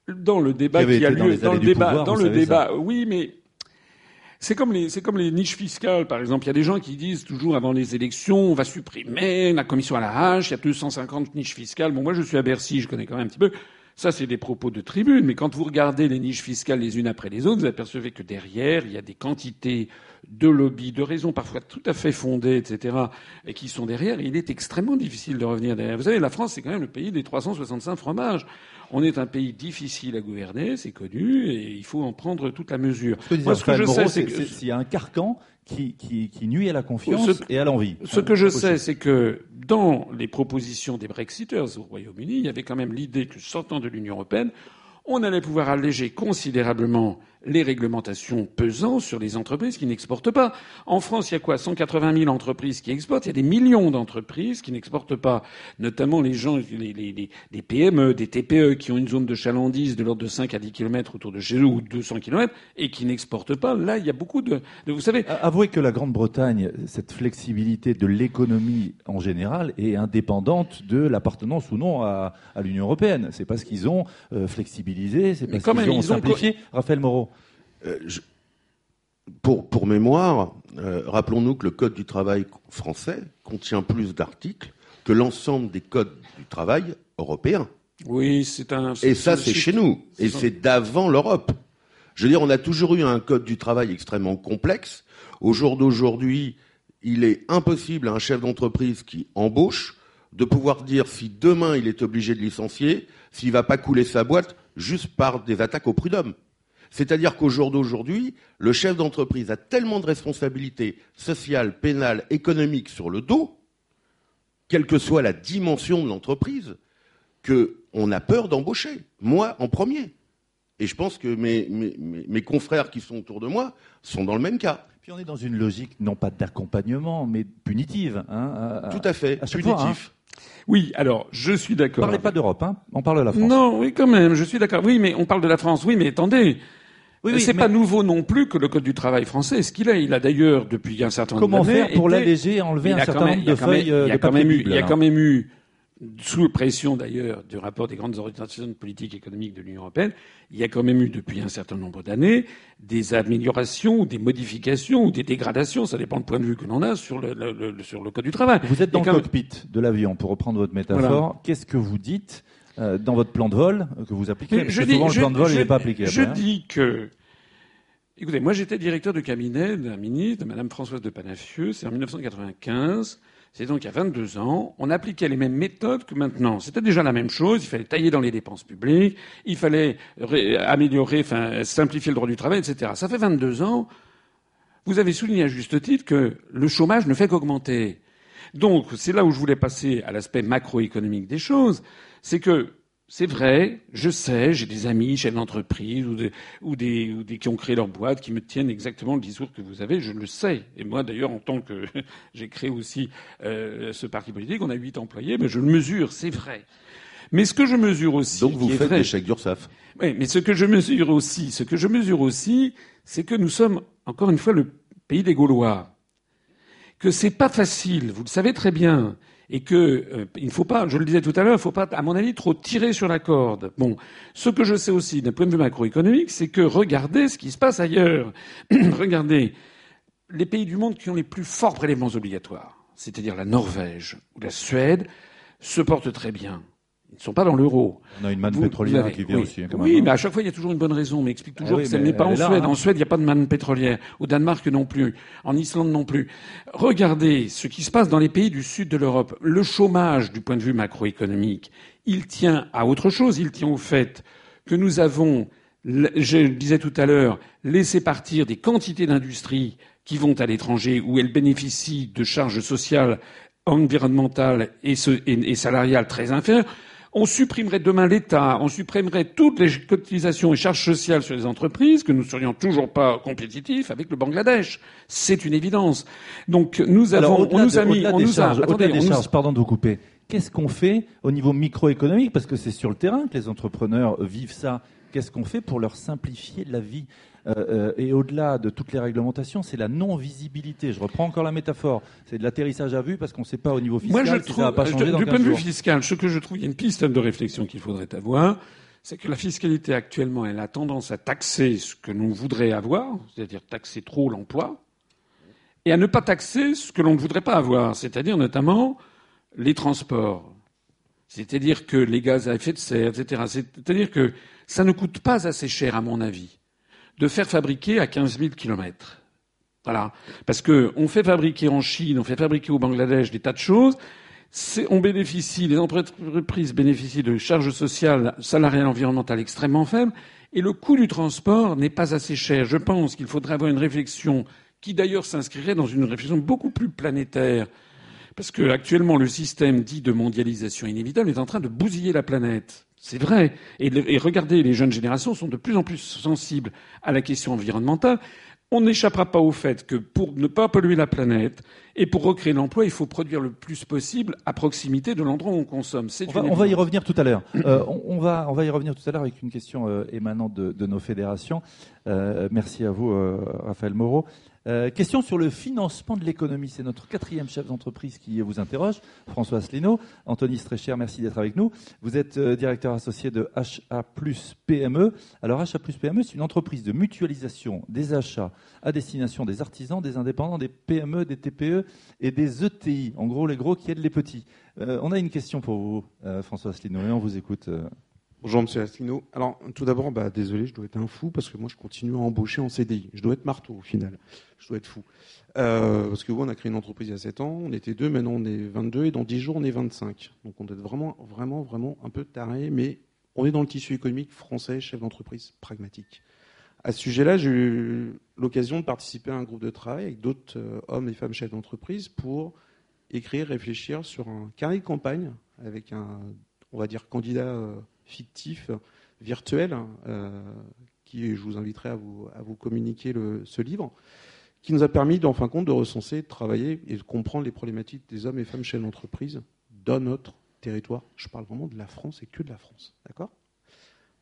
Speaker 2: euh, dans le débat qui, a lieu, dans, le débat, dans le débat, oui, mais c'est comme les, niches fiscales, par exemple. Il y a des gens qui disent toujours avant les élections, on va supprimer la commission à la hache, il y a 250 niches fiscales. Bon, moi, je suis à Bercy, je connais quand même un petit peu. Ça, c'est des propos de tribune, mais quand vous regardez les niches fiscales les unes après les autres, vous apercevez que derrière, il y a des quantités de lobbies, de raisons parfois tout à fait fondées, etc., et qui sont derrière. il est extrêmement difficile de revenir derrière. Vous savez, la France, c'est quand même le pays des 365 fromages. On est un pays difficile à gouverner, c'est connu, et il faut en prendre toute la mesure.
Speaker 1: Ce que Moi, ce que je sais, c'est qu'il y a un carcan qui, qui, qui, nuit à la confiance et à l'envie.
Speaker 2: Ce que je sais, c'est que dans les propositions des Brexiters au Royaume-Uni, il y avait quand même l'idée que, sortant de l'Union européenne, on allait pouvoir alléger considérablement les réglementations pesant sur les entreprises qui n'exportent pas. En France, il y a quoi? 180 000 entreprises qui exportent. Il y a des millions d'entreprises qui n'exportent pas, notamment les gens, les, les, les, PME, des TPE qui ont une zone de chalandise de l'ordre de 5 à 10 km autour de chez eux ou 200 km et qui n'exportent pas. Là, il y a beaucoup de, de vous savez.
Speaker 1: Avouez que la Grande-Bretagne, cette flexibilité de l'économie en général est indépendante de l'appartenance ou non à, à l'Union européenne. C'est parce qu'ils ont euh, flexibilisé, c'est parce qu'ils ont simplifié. Raphaël Moreau. Euh,
Speaker 5: pour, pour, mémoire, euh, rappelons-nous que le Code du travail français contient plus d'articles que l'ensemble des codes du travail européens.
Speaker 2: Oui, c'est un.
Speaker 5: Et ça, c'est chez nous. Et c'est d'avant l'Europe. Je veux dire, on a toujours eu un code du travail extrêmement complexe. Au jour d'aujourd'hui, il est impossible à un chef d'entreprise qui embauche de pouvoir dire si demain il est obligé de licencier, s'il va pas couler sa boîte juste par des attaques au prud'homme. C'est-à-dire qu'au jour d'aujourd'hui, le chef d'entreprise a tellement de responsabilités sociales, pénales, économiques sur le dos, quelle que soit la dimension de l'entreprise, qu'on a peur d'embaucher. Moi, en premier. Et je pense que mes, mes, confrères qui sont autour de moi sont dans le même cas.
Speaker 1: Puis on est dans une logique non pas d'accompagnement, mais punitive. Hein,
Speaker 5: Tout à fait, à punitif.
Speaker 2: Hein. Oui, alors je suis d'accord.
Speaker 1: Parlez pas d'Europe, hein on parle de la France.
Speaker 2: Non, oui, quand même, je suis d'accord. Oui, mais on parle de la France. Oui, mais attendez, oui, c'est pas nouveau non plus que le code du travail français. Ce qu'il est, il a d'ailleurs depuis un certain
Speaker 1: nombre d'années. Comment faire pour l'alléger, enlever un certain nombre de feuilles
Speaker 2: Il y a
Speaker 1: quand même
Speaker 2: eu, il y a quand même eu sous pression d'ailleurs du rapport des grandes organisations politiques et économiques de l'Union européenne, il y a quand même eu depuis un certain nombre d'années des améliorations ou des modifications ou des dégradations, ça dépend du point de vue que l'on a sur le, sur le code du travail.
Speaker 1: Vous êtes dans le cockpit de l'avion, pour reprendre votre métaphore. Qu'est-ce que vous dites euh, dans votre plan de vol que vous appliquez je dis, souvent, le plan de vol, n'est pas appliqué.
Speaker 2: Je hein. dis que Écoutez, moi j'étais directeur de cabinet d'un ministre, de Madame Françoise de Panafieux, c'est en 1995, c'est donc il y a 22 ans, on appliquait les mêmes méthodes que maintenant. C'était déjà la même chose, il fallait tailler dans les dépenses publiques, il fallait améliorer, enfin simplifier le droit du travail, etc. Ça fait 22 ans, vous avez souligné à juste titre que le chômage ne fait qu'augmenter. Donc c'est là où je voulais passer à l'aspect macroéconomique des choses, c'est que c'est vrai, je sais, j'ai des amis chefs d'entreprise ou, des, ou, des, ou des qui ont créé leur boîte qui me tiennent exactement le discours que vous avez, je le sais. Et moi, d'ailleurs, en tant que j'ai créé aussi euh, ce parti politique, on a huit employés, mais je le mesure, c'est vrai. Mais ce que je mesure aussi,
Speaker 5: donc vous faites des chèques d'URSSAF.
Speaker 2: Oui, mais ce que je mesure aussi, ce que je mesure aussi, c'est que nous sommes encore une fois le pays des Gaulois, que c'est pas facile, vous le savez très bien et que euh, il ne faut pas, je le disais tout à l'heure, il ne faut pas, à mon avis, trop tirer sur la corde. Bon, ce que je sais aussi d'un point de vue macroéconomique, c'est que regardez ce qui se passe ailleurs. regardez les pays du monde qui ont les plus forts prélèvements obligatoires, c'est-à-dire la Norvège ou la Suède, se portent très bien. Ils ne sont pas dans l'euro.
Speaker 1: On a une manne pétrolière qui vient aussi.
Speaker 2: Hein, oui, mais à chaque fois, il y a toujours une bonne raison. Mais explique toujours ah que ce n'est pas en Suède. Hein. En Suède, il n'y a pas de manne pétrolière. Au Danemark non plus. En Islande non plus. Regardez ce qui se passe dans les pays du sud de l'Europe. Le chômage, du point de vue macroéconomique, il tient à autre chose. Il tient au fait que nous avons, je le disais tout à l'heure, laissé partir des quantités d'industries qui vont à l'étranger où elles bénéficient de charges sociales environnementales et salariales très inférieures on supprimerait demain l'État, on supprimerait toutes les cotisations et charges sociales sur les entreprises, que nous serions toujours pas compétitifs avec le Bangladesh. C'est une évidence. Donc nous avons, on nous a mis, on nous a,
Speaker 1: attendez, pardon de vous couper. Qu'est-ce qu'on fait au niveau microéconomique? Parce que c'est sur le terrain que les entrepreneurs vivent ça. Qu'est-ce qu'on fait pour leur simplifier la vie? Euh, euh, et au-delà de toutes les réglementations, c'est la non-visibilité. Je reprends encore la métaphore. C'est de l'atterrissage à vue parce qu'on ne sait pas au niveau fiscal
Speaker 2: Moi, je trouve, ça va pas changer du point de vue fiscal, ce que je trouve, il y a une piste de réflexion qu'il faudrait avoir, c'est que la fiscalité actuellement, elle a tendance à taxer ce que l'on voudrait avoir, c'est-à-dire taxer trop l'emploi, et à ne pas taxer ce que l'on ne voudrait pas avoir, c'est-à-dire notamment les transports. C'est-à-dire que les gaz à effet de serre, etc. C'est-à-dire que ça ne coûte pas assez cher, à mon avis, de faire fabriquer à 15 000 kilomètres. Voilà. Parce que on fait fabriquer en Chine, on fait fabriquer au Bangladesh des tas de choses. On bénéficie, les entreprises bénéficient de charges sociales, salariales, environnementales extrêmement faibles, et le coût du transport n'est pas assez cher. Je pense qu'il faudrait avoir une réflexion qui d'ailleurs s'inscrirait dans une réflexion beaucoup plus planétaire parce que actuellement, le système dit de mondialisation inévitable est en train de bousiller la planète. C'est vrai. Et, et, regardez, les jeunes générations sont de plus en plus sensibles à la question environnementale. On n'échappera pas au fait que pour ne pas polluer la planète et pour recréer l'emploi, il faut produire le plus possible à proximité de l'endroit où on consomme.
Speaker 1: On va, on va, y revenir tout à l'heure. Euh, on, on, va, on va y revenir tout à l'heure avec une question euh, émanant de, de, nos fédérations. Euh, merci à vous, Raphaël Moreau. Euh, question sur le financement de l'économie. C'est notre quatrième chef d'entreprise qui vous interroge, François Asselineau. Anthony Strécher, merci d'être avec nous. Vous êtes euh, directeur associé de HA PME. Alors HA PME, c'est une entreprise de mutualisation des achats à destination des artisans, des indépendants, des PME, des TPE et des ETI. En gros, les gros qui aident les petits. Euh, on a une question pour vous, François Asselineau, et on vous écoute.
Speaker 6: Bonjour Monsieur Asselineau. Alors tout d'abord, bah, désolé, je dois être un fou parce que moi je continue à embaucher en CDI. Je dois être marteau au final. Je dois être fou. Euh, parce que vous, on a créé une entreprise il y a 7 ans, on était deux, maintenant on est 22 et dans 10 jours on est 25. Donc on doit être vraiment, vraiment, vraiment un peu taré, mais on est dans le tissu économique français, chef d'entreprise pragmatique. À ce sujet-là, j'ai eu l'occasion de participer à un groupe de travail avec d'autres euh, hommes et femmes chefs d'entreprise pour écrire, réfléchir sur un carré de campagne avec un, on va dire, candidat euh, fictif, virtuel, euh, qui je vous inviterai à vous, à vous communiquer ce livre, qui nous a permis, en fin de compte, de recenser, de travailler et de comprendre les problématiques des hommes et femmes chefs d'entreprise dans notre territoire. Je parle vraiment de la France et que de la France. D'accord?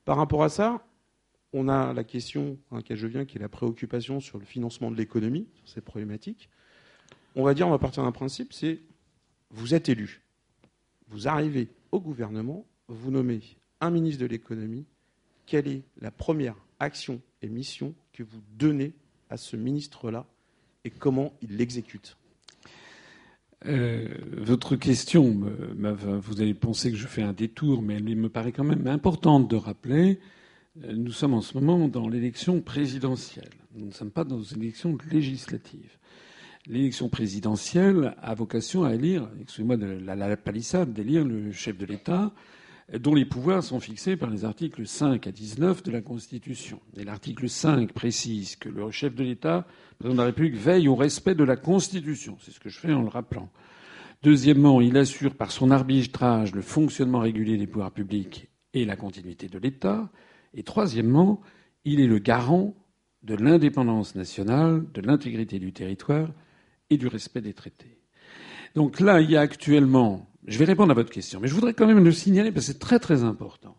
Speaker 6: Par rapport à ça, on a la question à laquelle je viens, qui est la préoccupation sur le financement de l'économie, sur ces problématiques. On va dire, on va partir d'un principe, c'est vous êtes élu. Vous arrivez au gouvernement, vous nommez ministre de l'économie, quelle est la première action et mission que vous donnez à ce ministre-là et comment il l'exécute?
Speaker 2: Euh, votre question, vous allez penser que je fais un détour, mais elle me paraît quand même importante de rappeler. Euh, nous sommes en ce moment dans l'élection présidentielle. Nous ne sommes pas dans une élection législative. L'élection présidentielle a vocation à élire, excusez-moi la, la palissade, d'élire le chef de l'État dont les pouvoirs sont fixés par les articles 5 à 19 de la Constitution. Et l'article 5 précise que le chef de l'État, le président de la République, veille au respect de la Constitution. C'est ce que je fais en le rappelant. Deuxièmement, il assure par son arbitrage le fonctionnement régulier des pouvoirs publics et la continuité de l'État. Et troisièmement, il est le garant de l'indépendance nationale, de l'intégrité du territoire et du respect des traités. Donc là, il y a actuellement je vais répondre à votre question, mais je voudrais quand même le signaler parce que c'est très très important.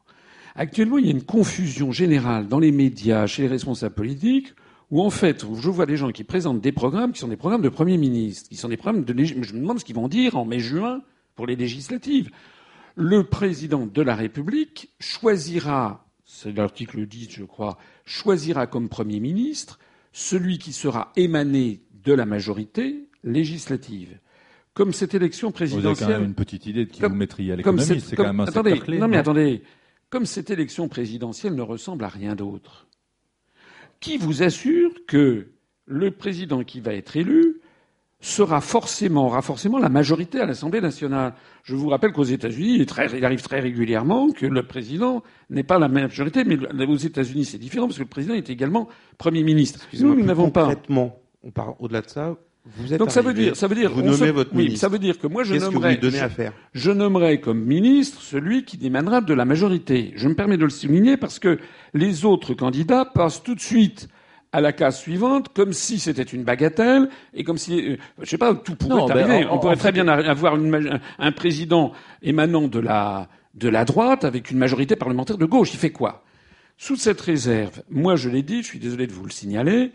Speaker 2: Actuellement, il y a une confusion générale dans les médias, chez les responsables politiques, où en fait, je vois des gens qui présentent des programmes qui sont des programmes de Premier ministre, qui sont des programmes de Je me demande ce qu'ils vont dire en mai-juin pour les législatives. Le président de la République choisira, c'est l'article 10, je crois, choisira comme Premier ministre celui qui sera émané de la majorité législative comme cette élection présidentielle. Vous
Speaker 1: avez quand même une petite idée de qui vous mettriez à l'économie. C'est quand même un
Speaker 2: attendez,
Speaker 1: clé,
Speaker 2: Non, mais attendez. Comme cette élection présidentielle ne ressemble à rien d'autre, qui vous assure que le président qui va être élu sera forcément, aura forcément la majorité à l'Assemblée nationale? Je vous rappelle qu'aux États-Unis, il, il, arrive très régulièrement que le président n'ait pas la majorité, mais aux États-Unis, c'est différent parce que le président est également Premier ministre.
Speaker 6: Nous, nous n'avons pas. Concrètement, on part au-delà de ça. Vous êtes
Speaker 2: Donc ça veut dire, ça veut dire,
Speaker 6: vous nommez votre
Speaker 2: oui, ça veut dire que moi je nommerai,
Speaker 6: que vous à faire
Speaker 2: je, nommerai comme ministre celui qui émanera de la majorité. Je me permets de le souligner parce que les autres candidats passent tout de suite à la case suivante, comme si c'était une bagatelle et comme si, euh, je sais pas, tout pourrait ben, arriver. On pourrait très bien avoir une, un président émanant de la de la droite avec une majorité parlementaire de gauche. Il fait quoi? Sous cette réserve, moi je l'ai dit, je suis désolé de vous le signaler.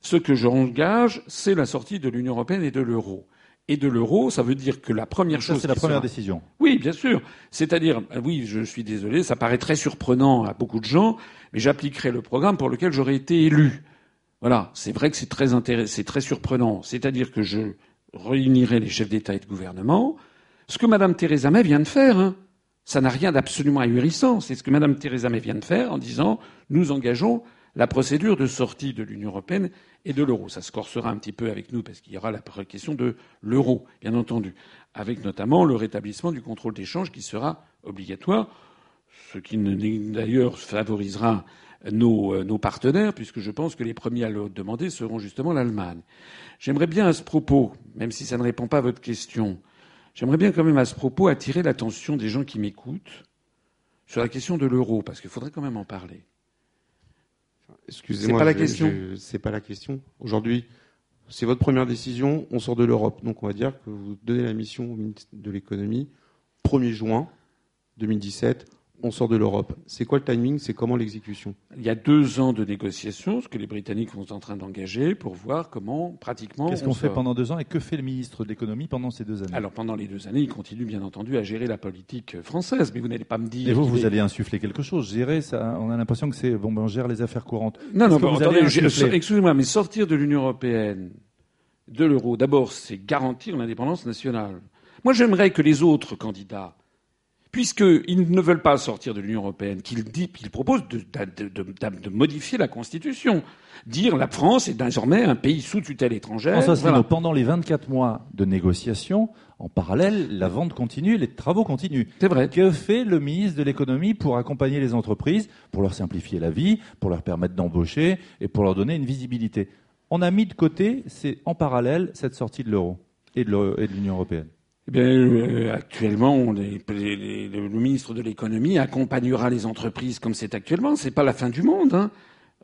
Speaker 2: Ce que j'engage, c'est la sortie de l'Union européenne et de l'euro. Et de l'euro, ça veut dire que la première chose.
Speaker 1: C'est la première décision.
Speaker 2: Oui, bien sûr. C'est-à-dire, euh, oui, je suis désolé, ça paraît très surprenant à beaucoup de gens, mais j'appliquerai le programme pour lequel j'aurais été élu. Voilà. C'est vrai que c'est très intéressant, c'est très surprenant. C'est-à-dire que je réunirai les chefs d'État et de gouvernement. Ce que Madame Theresa May vient de faire, hein. Ça n'a rien d'absolument ahurissant. C'est ce que Mme Theresa May vient de faire en disant nous engageons la procédure de sortie de l'Union européenne et de l'euro. Ça se corsera un petit peu avec nous parce qu'il y aura la question de l'euro, bien entendu, avec notamment le rétablissement du contrôle d'échange qui sera obligatoire, ce qui d'ailleurs favorisera nos, euh, nos, partenaires, puisque je pense que les premiers à le demander seront justement l'Allemagne. J'aimerais bien à ce propos, même si ça ne répond pas à votre question, j'aimerais bien quand même à ce propos attirer l'attention des gens qui m'écoutent sur la question de l'euro, parce qu'il faudrait quand même en parler.
Speaker 6: Excusez-moi, c'est pas la question. C'est pas la question. Aujourd'hui, c'est votre première décision. On sort de l'Europe, donc on va dire que vous donnez la mission au ministre de l'économie 1er juin 2017 on sort de l'Europe. C'est quoi le timing? C'est comment l'exécution?
Speaker 2: Il y a deux ans de négociations, ce que les Britanniques sont en train d'engager pour voir comment, pratiquement.
Speaker 1: Qu'est-ce qu'on fait pendant deux ans et que fait le ministre de l'économie pendant ces deux années?
Speaker 2: Alors pendant les deux années, il continue bien entendu à gérer la politique française, mais vous n'allez pas me dire.
Speaker 1: Et vous, vous allez insuffler quelque chose. Gérer, ça, on a l'impression que c'est bon, ben, on gère les affaires courantes.
Speaker 2: Non, non, bon, attendez, excusez-moi, mais sortir de l'Union européenne, de l'euro, d'abord, c'est garantir l'indépendance nationale. Moi, j'aimerais que les autres candidats puisqu'ils ne veulent pas sortir de l'Union européenne, qu'ils proposent de, de, modifier la Constitution. Dire la France est désormais un pays sous tutelle étrangère.
Speaker 1: pendant les 24 mois de négociations, en parallèle, la vente continue, les travaux continuent.
Speaker 2: C'est vrai.
Speaker 1: Que fait le ministre de l'économie pour accompagner les entreprises, pour leur simplifier la vie, pour leur permettre d'embaucher et pour leur donner une visibilité? On a mis de côté, c'est en parallèle, cette sortie de l'euro et de l'Union européenne.
Speaker 2: Eh bien, euh, actuellement, le ministre de l'économie accompagnera les entreprises comme c'est actuellement. C'est pas la fin du monde. Hein.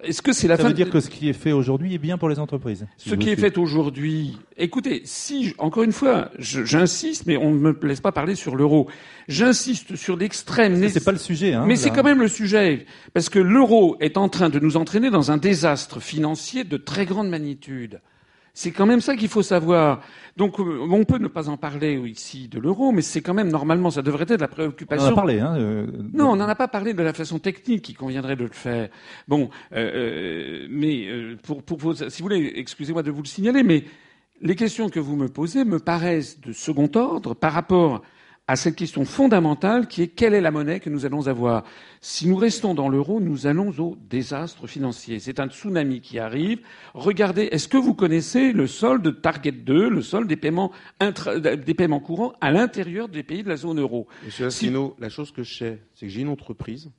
Speaker 2: Est-ce que c'est la
Speaker 1: Ça
Speaker 2: fin
Speaker 1: veut dire que ce qui est fait aujourd'hui est bien pour les entreprises.
Speaker 2: Ce qui est fait aujourd'hui, écoutez, si encore une fois, j'insiste, mais on ne me laisse pas parler sur l'euro. J'insiste sur l'extrême.
Speaker 1: C'est pas le sujet, hein,
Speaker 2: Mais c'est quand même le sujet, parce que l'euro est en train de nous entraîner dans un désastre financier de très grande magnitude. C'est quand même ça qu'il faut savoir. Donc, euh, on peut ne pas en parler ici de l'euro, mais c'est quand même normalement, ça devrait être la préoccupation. On
Speaker 1: en a parlé, hein. Euh,
Speaker 2: non, on n'en a pas parlé de la façon technique qui conviendrait de le faire. Bon, euh, mais pour, pour, si vous voulez, excusez-moi de vous le signaler, mais les questions que vous me posez me paraissent de second ordre par rapport à cette question fondamentale qui est quelle est la monnaie que nous allons avoir? Si nous restons dans l'euro, nous allons au désastre financier. C'est un tsunami qui arrive. Regardez, est-ce que vous connaissez le solde Target 2, le solde des paiements, des paiements courants à l'intérieur des pays de la zone euro?
Speaker 6: Monsieur Asselineau, la chose que je sais, c'est que j'ai une entreprise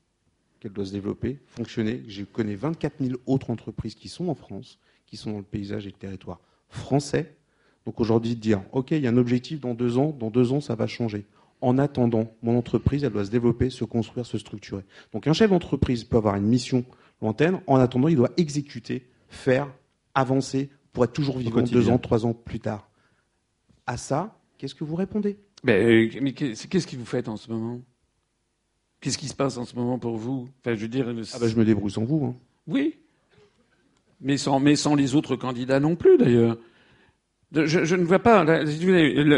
Speaker 6: qu'elle doit se développer, fonctionner. Je connais 24 000 autres entreprises qui sont en France, qui sont dans le paysage et le territoire français. Donc aujourd'hui, dire, OK, il y a un objectif dans deux ans, dans deux ans, ça va changer. En attendant, mon entreprise, elle doit se développer, se construire, se structurer. Donc un chef d'entreprise peut avoir une mission lointaine. En attendant, il doit exécuter, faire, avancer pour être toujours vivant deux ans, trois ans plus tard. À ça, qu'est-ce que vous répondez?
Speaker 2: Mais, euh, mais qu'est-ce que vous faites en ce moment? Qu'est-ce qui se passe en ce moment pour vous?
Speaker 6: Enfin, je, veux dire, ah ben, je me débrouille sans vous. Hein.
Speaker 2: Oui, mais sans, mais sans les autres candidats non plus d'ailleurs. Je, ne vois pas.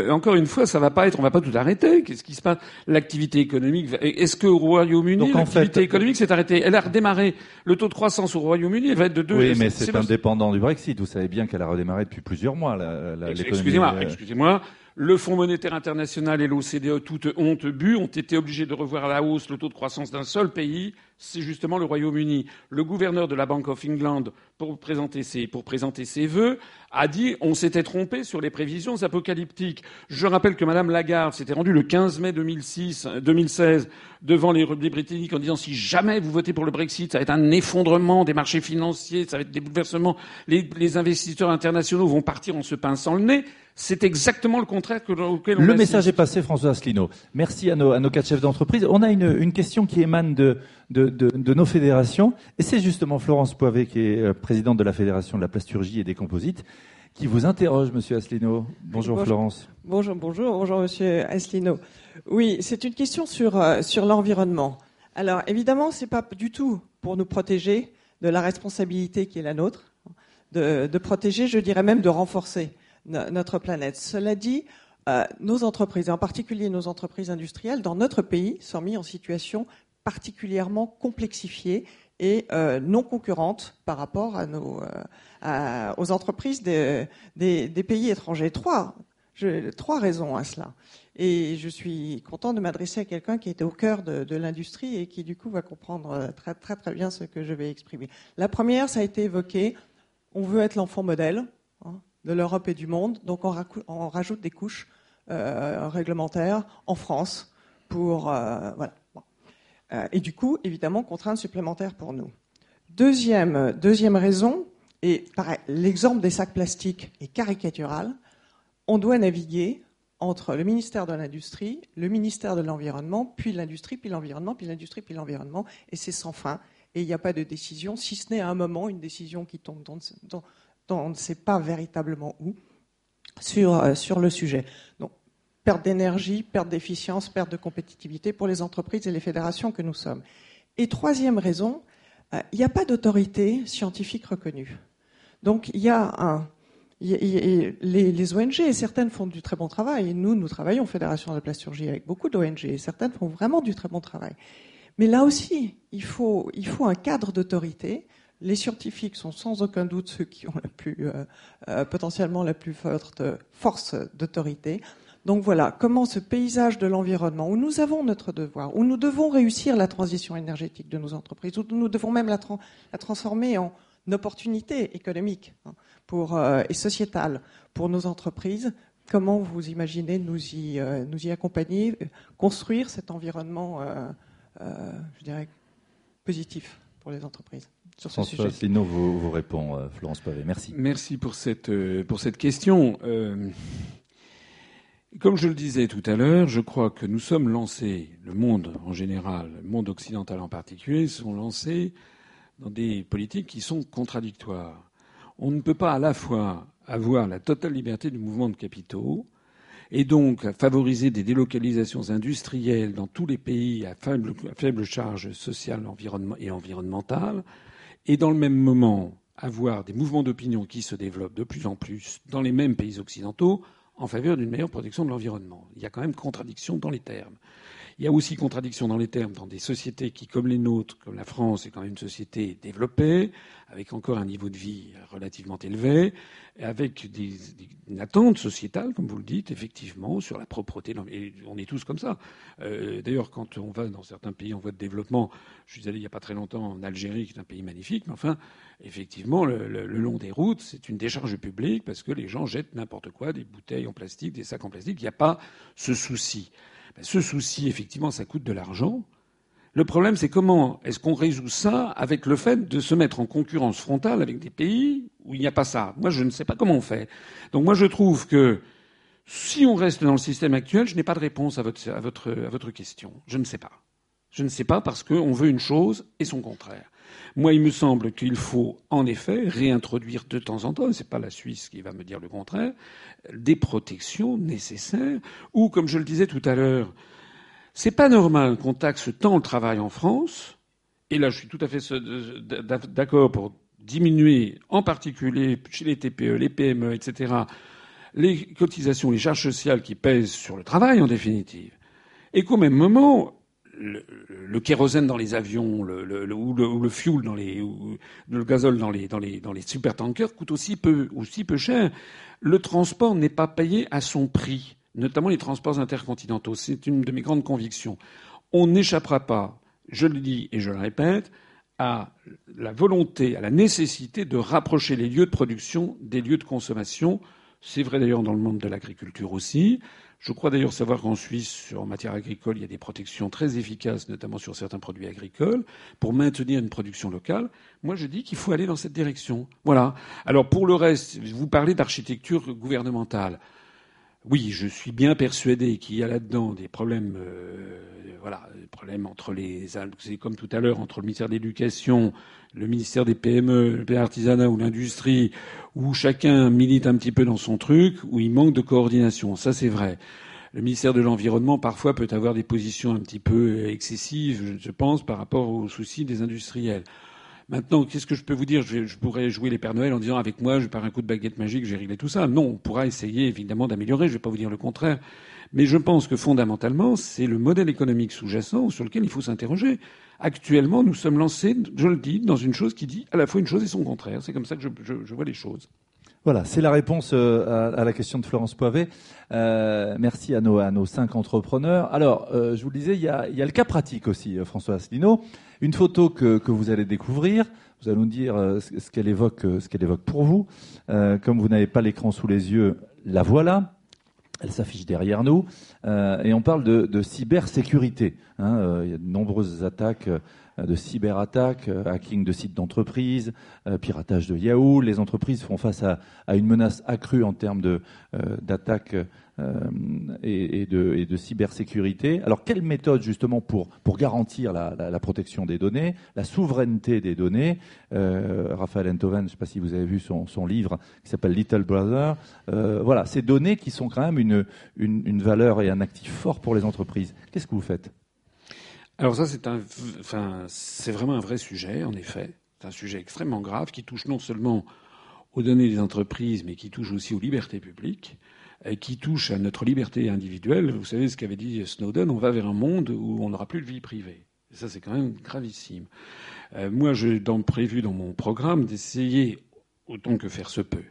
Speaker 2: encore une fois, ça va pas être. On va pas tout arrêter. Qu'est-ce qui se passe? L'activité économique. Est-ce que au Royaume-Uni, l'activité économique s'est arrêtée? Elle a redémarré. Le taux de croissance au Royaume-Uni, va être de 2.
Speaker 1: Oui, mais c'est indépendant du Brexit. Vous savez bien qu'elle a redémarré depuis plusieurs mois.
Speaker 2: Excusez-moi. Euh, excusez-moi. Le Fonds monétaire international et l'OCDE, toute honte but, ont été obligés de revoir à la hausse le taux de croissance d'un seul pays, c'est justement le Royaume-Uni. Le gouverneur de la Bank of England, pour présenter ses, pour présenter ses vœux, a dit on s'était trompé sur les prévisions apocalyptiques. Je rappelle que Madame Lagarde s'était rendue le 15 mai 2006, 2016 devant les, Britanniques en disant si jamais vous votez pour le Brexit, ça va être un effondrement des marchés financiers, ça va être des bouleversements, les, les investisseurs internationaux vont partir en se pinçant le nez. C'est exactement le contraire que, auquel
Speaker 1: on Le message est passé, François Asselineau. Merci à nos, à nos quatre chefs d'entreprise. On a une, une, question qui émane de, de, de, de nos fédérations, et c'est justement Florence Poivet, qui est euh, présidente de la Fédération de la plasturgie et des composites, qui vous interroge, Monsieur Asselineau. Bonjour, Florence.
Speaker 7: Bonjour, bonjour, bonjour Monsieur Asselineau. Oui, c'est une question sur, euh, sur l'environnement. Alors évidemment, c'est pas du tout pour nous protéger de la responsabilité qui est la nôtre, de, protéger, je dirais même de renforcer notre planète. Cela dit, euh, nos entreprises, et en particulier nos entreprises industrielles, dans notre pays, sont mises en situation particulièrement complexifiée et euh, non concurrente par rapport à nos, aux entreprises des, des, pays étrangers. Trois, trois raisons à cela. Et je suis content de m'adresser à quelqu'un qui était au cœur de, l'industrie et qui, du coup, va comprendre euh, très, très, très bien ce que je vais exprimer. La première, ça a été évoqué. On veut être l'enfant modèle hein, de l'Europe et du monde. Donc, on, rajoute des couches euh, réglementaires en France pour. Euh, et du coup, évidemment, contraintes supplémentaires pour nous. Deuxième, deuxième raison, et l'exemple des sacs plastiques est caricatural on doit naviguer entre le ministère de l'Industrie, le ministère de l'Environnement, puis l'industrie, puis l'environnement, puis l'industrie, puis l'environnement, et c'est sans fin. Et il n'y a pas de décision, si ce n'est à un moment une décision qui tombe dont, on ne sait pas véritablement où sur, euh, sur le sujet. Donc, perte d'énergie, perte d'efficience, perte de compétitivité pour les entreprises et les fédérations que nous sommes. Et troisième raison, euh, il n'y a pas d'autorité scientifique reconnue. Donc il y a un, les, les, ONG, certaines font du très bon travail. Nous, nous travaillons Fédération de la plasturgie avec beaucoup d'ONG. Certaines font vraiment du très bon travail. Mais là aussi, il faut, il faut un cadre d'autorité. Les scientifiques sont sans aucun doute ceux qui ont la plus, euh, euh, potentiellement la plus forte force d'autorité. Donc voilà, comment ce paysage de l'environnement, où nous avons notre devoir, où nous devons réussir la transition énergétique de nos entreprises, où nous devons même la, la transformer en opportunité économique. Pour, euh, et sociétale pour nos entreprises. Comment vous imaginez nous y, euh, nous y accompagner, construire cet environnement, euh, je dirais, positif pour les entreprises
Speaker 1: sur ce François sujet vous, vous répond, Florence Pavé. Merci.
Speaker 2: Merci pour cette, pour cette question. Comme je le disais tout à l'heure, je crois que nous sommes lancés, le monde en général, le monde occidental en particulier, sont lancés dans des politiques qui sont contradictoires on ne peut pas à la fois avoir la totale liberté du mouvement de capitaux et donc favoriser des délocalisations industrielles dans tous les pays à faible, charge sociale et environnementale, et dans le même moment avoir des mouvements d'opinion qui se développent de plus en plus dans les mêmes pays occidentaux en faveur d'une meilleure protection de l'environnement. Il y a quand même contradiction dans les termes. Il y a aussi contradiction dans les termes dans des sociétés qui, comme les nôtres, comme la France, est quand même une société développée, avec encore un niveau de vie relativement élevé, avec une attente sociétale, comme vous le dites, effectivement, sur la propreté. Et on est tous comme ça. Euh, d'ailleurs, quand on va dans certains pays en voie de développement, je suis allé il n'y a pas très longtemps en Algérie, qui est un pays magnifique, mais enfin, effectivement, le, long des routes, c'est une décharge publique parce que les gens jettent n'importe quoi, des bouteilles en plastique, des sacs en plastique. Il n'y a pas ce souci. Ce souci, effectivement, ça coûte de l'argent. Le problème, c'est comment est-ce qu'on résout ça avec le fait de se mettre en concurrence frontale avec des pays où il n'y a pas ça. Moi, je ne sais pas comment on fait. Donc moi, je trouve que si on reste dans le système actuel, je n'ai pas de réponse à votre, question. Je ne sais pas. Je ne sais pas parce qu'on veut une chose et son contraire. Moi, il me semble qu'il faut, en effet, réintroduire de temps en temps, et c'est pas la Suisse qui va me dire le contraire, des protections nécessaires, ou, comme je le disais tout à l'heure, c'est pas normal qu'on taxe tant le travail en France, et là, je suis tout à fait d'accord pour diminuer, en particulier chez les TPE, les PME, etc., les cotisations, les charges sociales qui pèsent sur le travail, en définitive. Et qu'au même moment, le, kérosène dans les avions, ou, le, fuel dans les, ou le gazole dans les supertankers coûte aussi peu, aussi peu cher. Le transport n'est pas payé à son prix, notamment les transports intercontinentaux. C'est une de mes grandes convictions. On n'échappera pas, je le dis et je le répète, à la volonté, à la nécessité de rapprocher les lieux de production des lieux de consommation. C'est vrai d'ailleurs dans le monde de l'agriculture aussi. Je crois d'ailleurs savoir qu'en Suisse, en matière agricole, il y a des protections très efficaces, notamment sur certains produits agricoles, pour maintenir une production locale. Moi, je dis qu'il faut aller dans cette direction. Voilà. Alors, pour le reste, vous parlez d'architecture gouvernementale. Oui, je suis bien persuadé qu'il y a là-dedans des problèmes, euh, voilà, des problèmes entre les, c'est comme tout à l'heure, entre le ministère de l'Éducation, le ministère des PME, l'artisanat ou l'industrie, où chacun milite un petit peu dans son truc, où il manque de coordination. Ça, c'est vrai. Le ministère de l'Environnement, parfois, peut avoir des positions un petit peu excessives, je pense, par rapport aux soucis des industriels. Maintenant, qu'est-ce que je peux vous dire? Je, pourrais jouer les Pères Noël en disant avec moi, je par un coup de baguette magique, j'ai réglé tout ça. Non, on pourra essayer évidemment d'améliorer. Je ne vais pas vous dire le contraire. Mais je pense que fondamentalement, c'est le modèle économique sous-jacent sur lequel il faut s'interroger. Actuellement, nous sommes lancés, je le dis, dans une chose qui dit à la fois une chose et son contraire. C'est comme ça que je, je vois les choses.
Speaker 1: Voilà, c'est la réponse euh, à, la question de Florence Poivet. Euh, merci à nos, à nos cinq entrepreneurs. Alors, euh, je vous le disais, il y, a, il y a le cas pratique aussi, François Asselineau. Une photo que, vous allez découvrir. Vous allez nous dire ce qu'elle évoque, ce qu'elle évoque pour vous. comme vous n'avez pas l'écran sous les yeux, la voilà. Elle s'affiche derrière nous. et on parle de, de cybersécurité. Hein, il y a de nombreuses attaques euh, de cyberattaques, euh, hacking de sites d'entreprises, euh, piratage de Yahoo. Les entreprises font face à, une menace accrue en termes d'attaques et, de, cybersécurité. Alors, quelle méthode justement pour, pour garantir la, protection des données, la souveraineté des données? Raphaël Enthoven, je ne sais pas si vous avez vu son, livre qui s'appelle Little Brother. voilà, ces données qui sont quand même une, une valeur et un actif fort pour les entreprises. Qu'est-ce que vous faites?
Speaker 2: Alors ça, c'est enfin, c'est vraiment un vrai sujet, en effet. C'est un sujet extrêmement grave qui touche non seulement aux données des entreprises, mais qui touche aussi aux libertés publiques, qui touche à notre liberté individuelle. Vous savez ce qu'avait dit Snowden, on va vers un monde où on n'aura plus de vie privée. Et ça, c'est quand même gravissime. Euh, moi, j'ai prévu dans mon programme d'essayer, autant que faire se peut,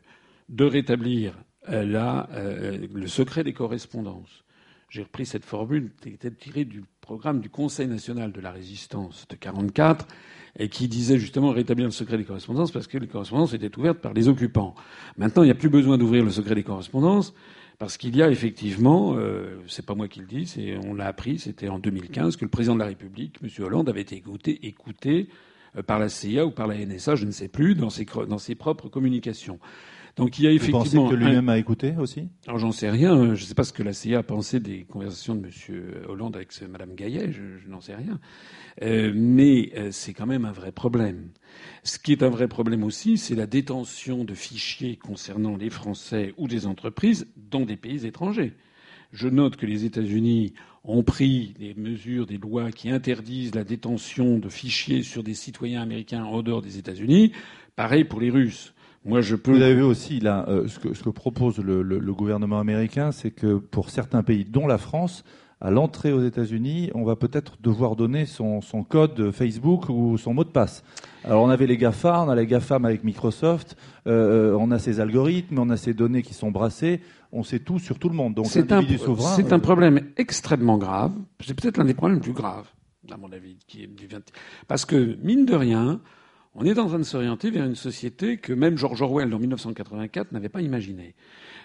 Speaker 2: de rétablir euh, là euh, le secret des correspondances. J'ai repris cette formule qui était tirée du programme du Conseil national de la résistance de 1944 et qui disait justement rétablir le secret des correspondances parce que les correspondances étaient ouvertes par les occupants. Maintenant, il n'y a plus besoin d'ouvrir le secret des correspondances parce qu'il y a effectivement, euh, c'est pas moi qui le dis, c'est, on l'a appris, c'était en 2015 que le président de la République, M. Hollande, avait été écouté, écouté euh, par la CIA ou par la NSA, je ne sais plus, dans ses, dans ses propres communications.
Speaker 1: Donc il y a effectivement. Vous pensez que lui-même a écouté aussi?
Speaker 2: Alors j'en sais rien. Je ne sais pas ce que la CIA a pensé des conversations de M. Hollande avec Mme Gaillet. Je, n'en sais rien. Euh, mais euh, c'est quand même un vrai problème. Ce qui est un vrai problème aussi, c'est la détention de fichiers concernant les Français ou des entreprises dans des pays étrangers. Je note que les États-Unis ont pris des mesures, des lois qui interdisent la détention de fichiers sur des citoyens américains en dehors des États-Unis. Pareil pour les Russes.
Speaker 1: Moi, je peux. Vous avez vu aussi là, euh, ce, que, ce, que, propose le, le, gouvernement américain, c'est que pour certains pays, dont la France, à l'entrée aux États-Unis, on va peut-être devoir donner son, son, code Facebook ou son mot de passe. Alors on avait les GAFA, on a les GAFAM avec Microsoft, euh, on a ces algorithmes, on a ces données qui sont brassées, on sait tout sur tout le monde. Donc
Speaker 2: c'est un, c'est un euh, problème extrêmement grave. C'est peut-être l'un des problèmes les plus graves, à mon avis, qui est du 20... parce que mine de rien, on est en train de s'orienter vers une société que même George Orwell, en 1984, n'avait pas imaginée.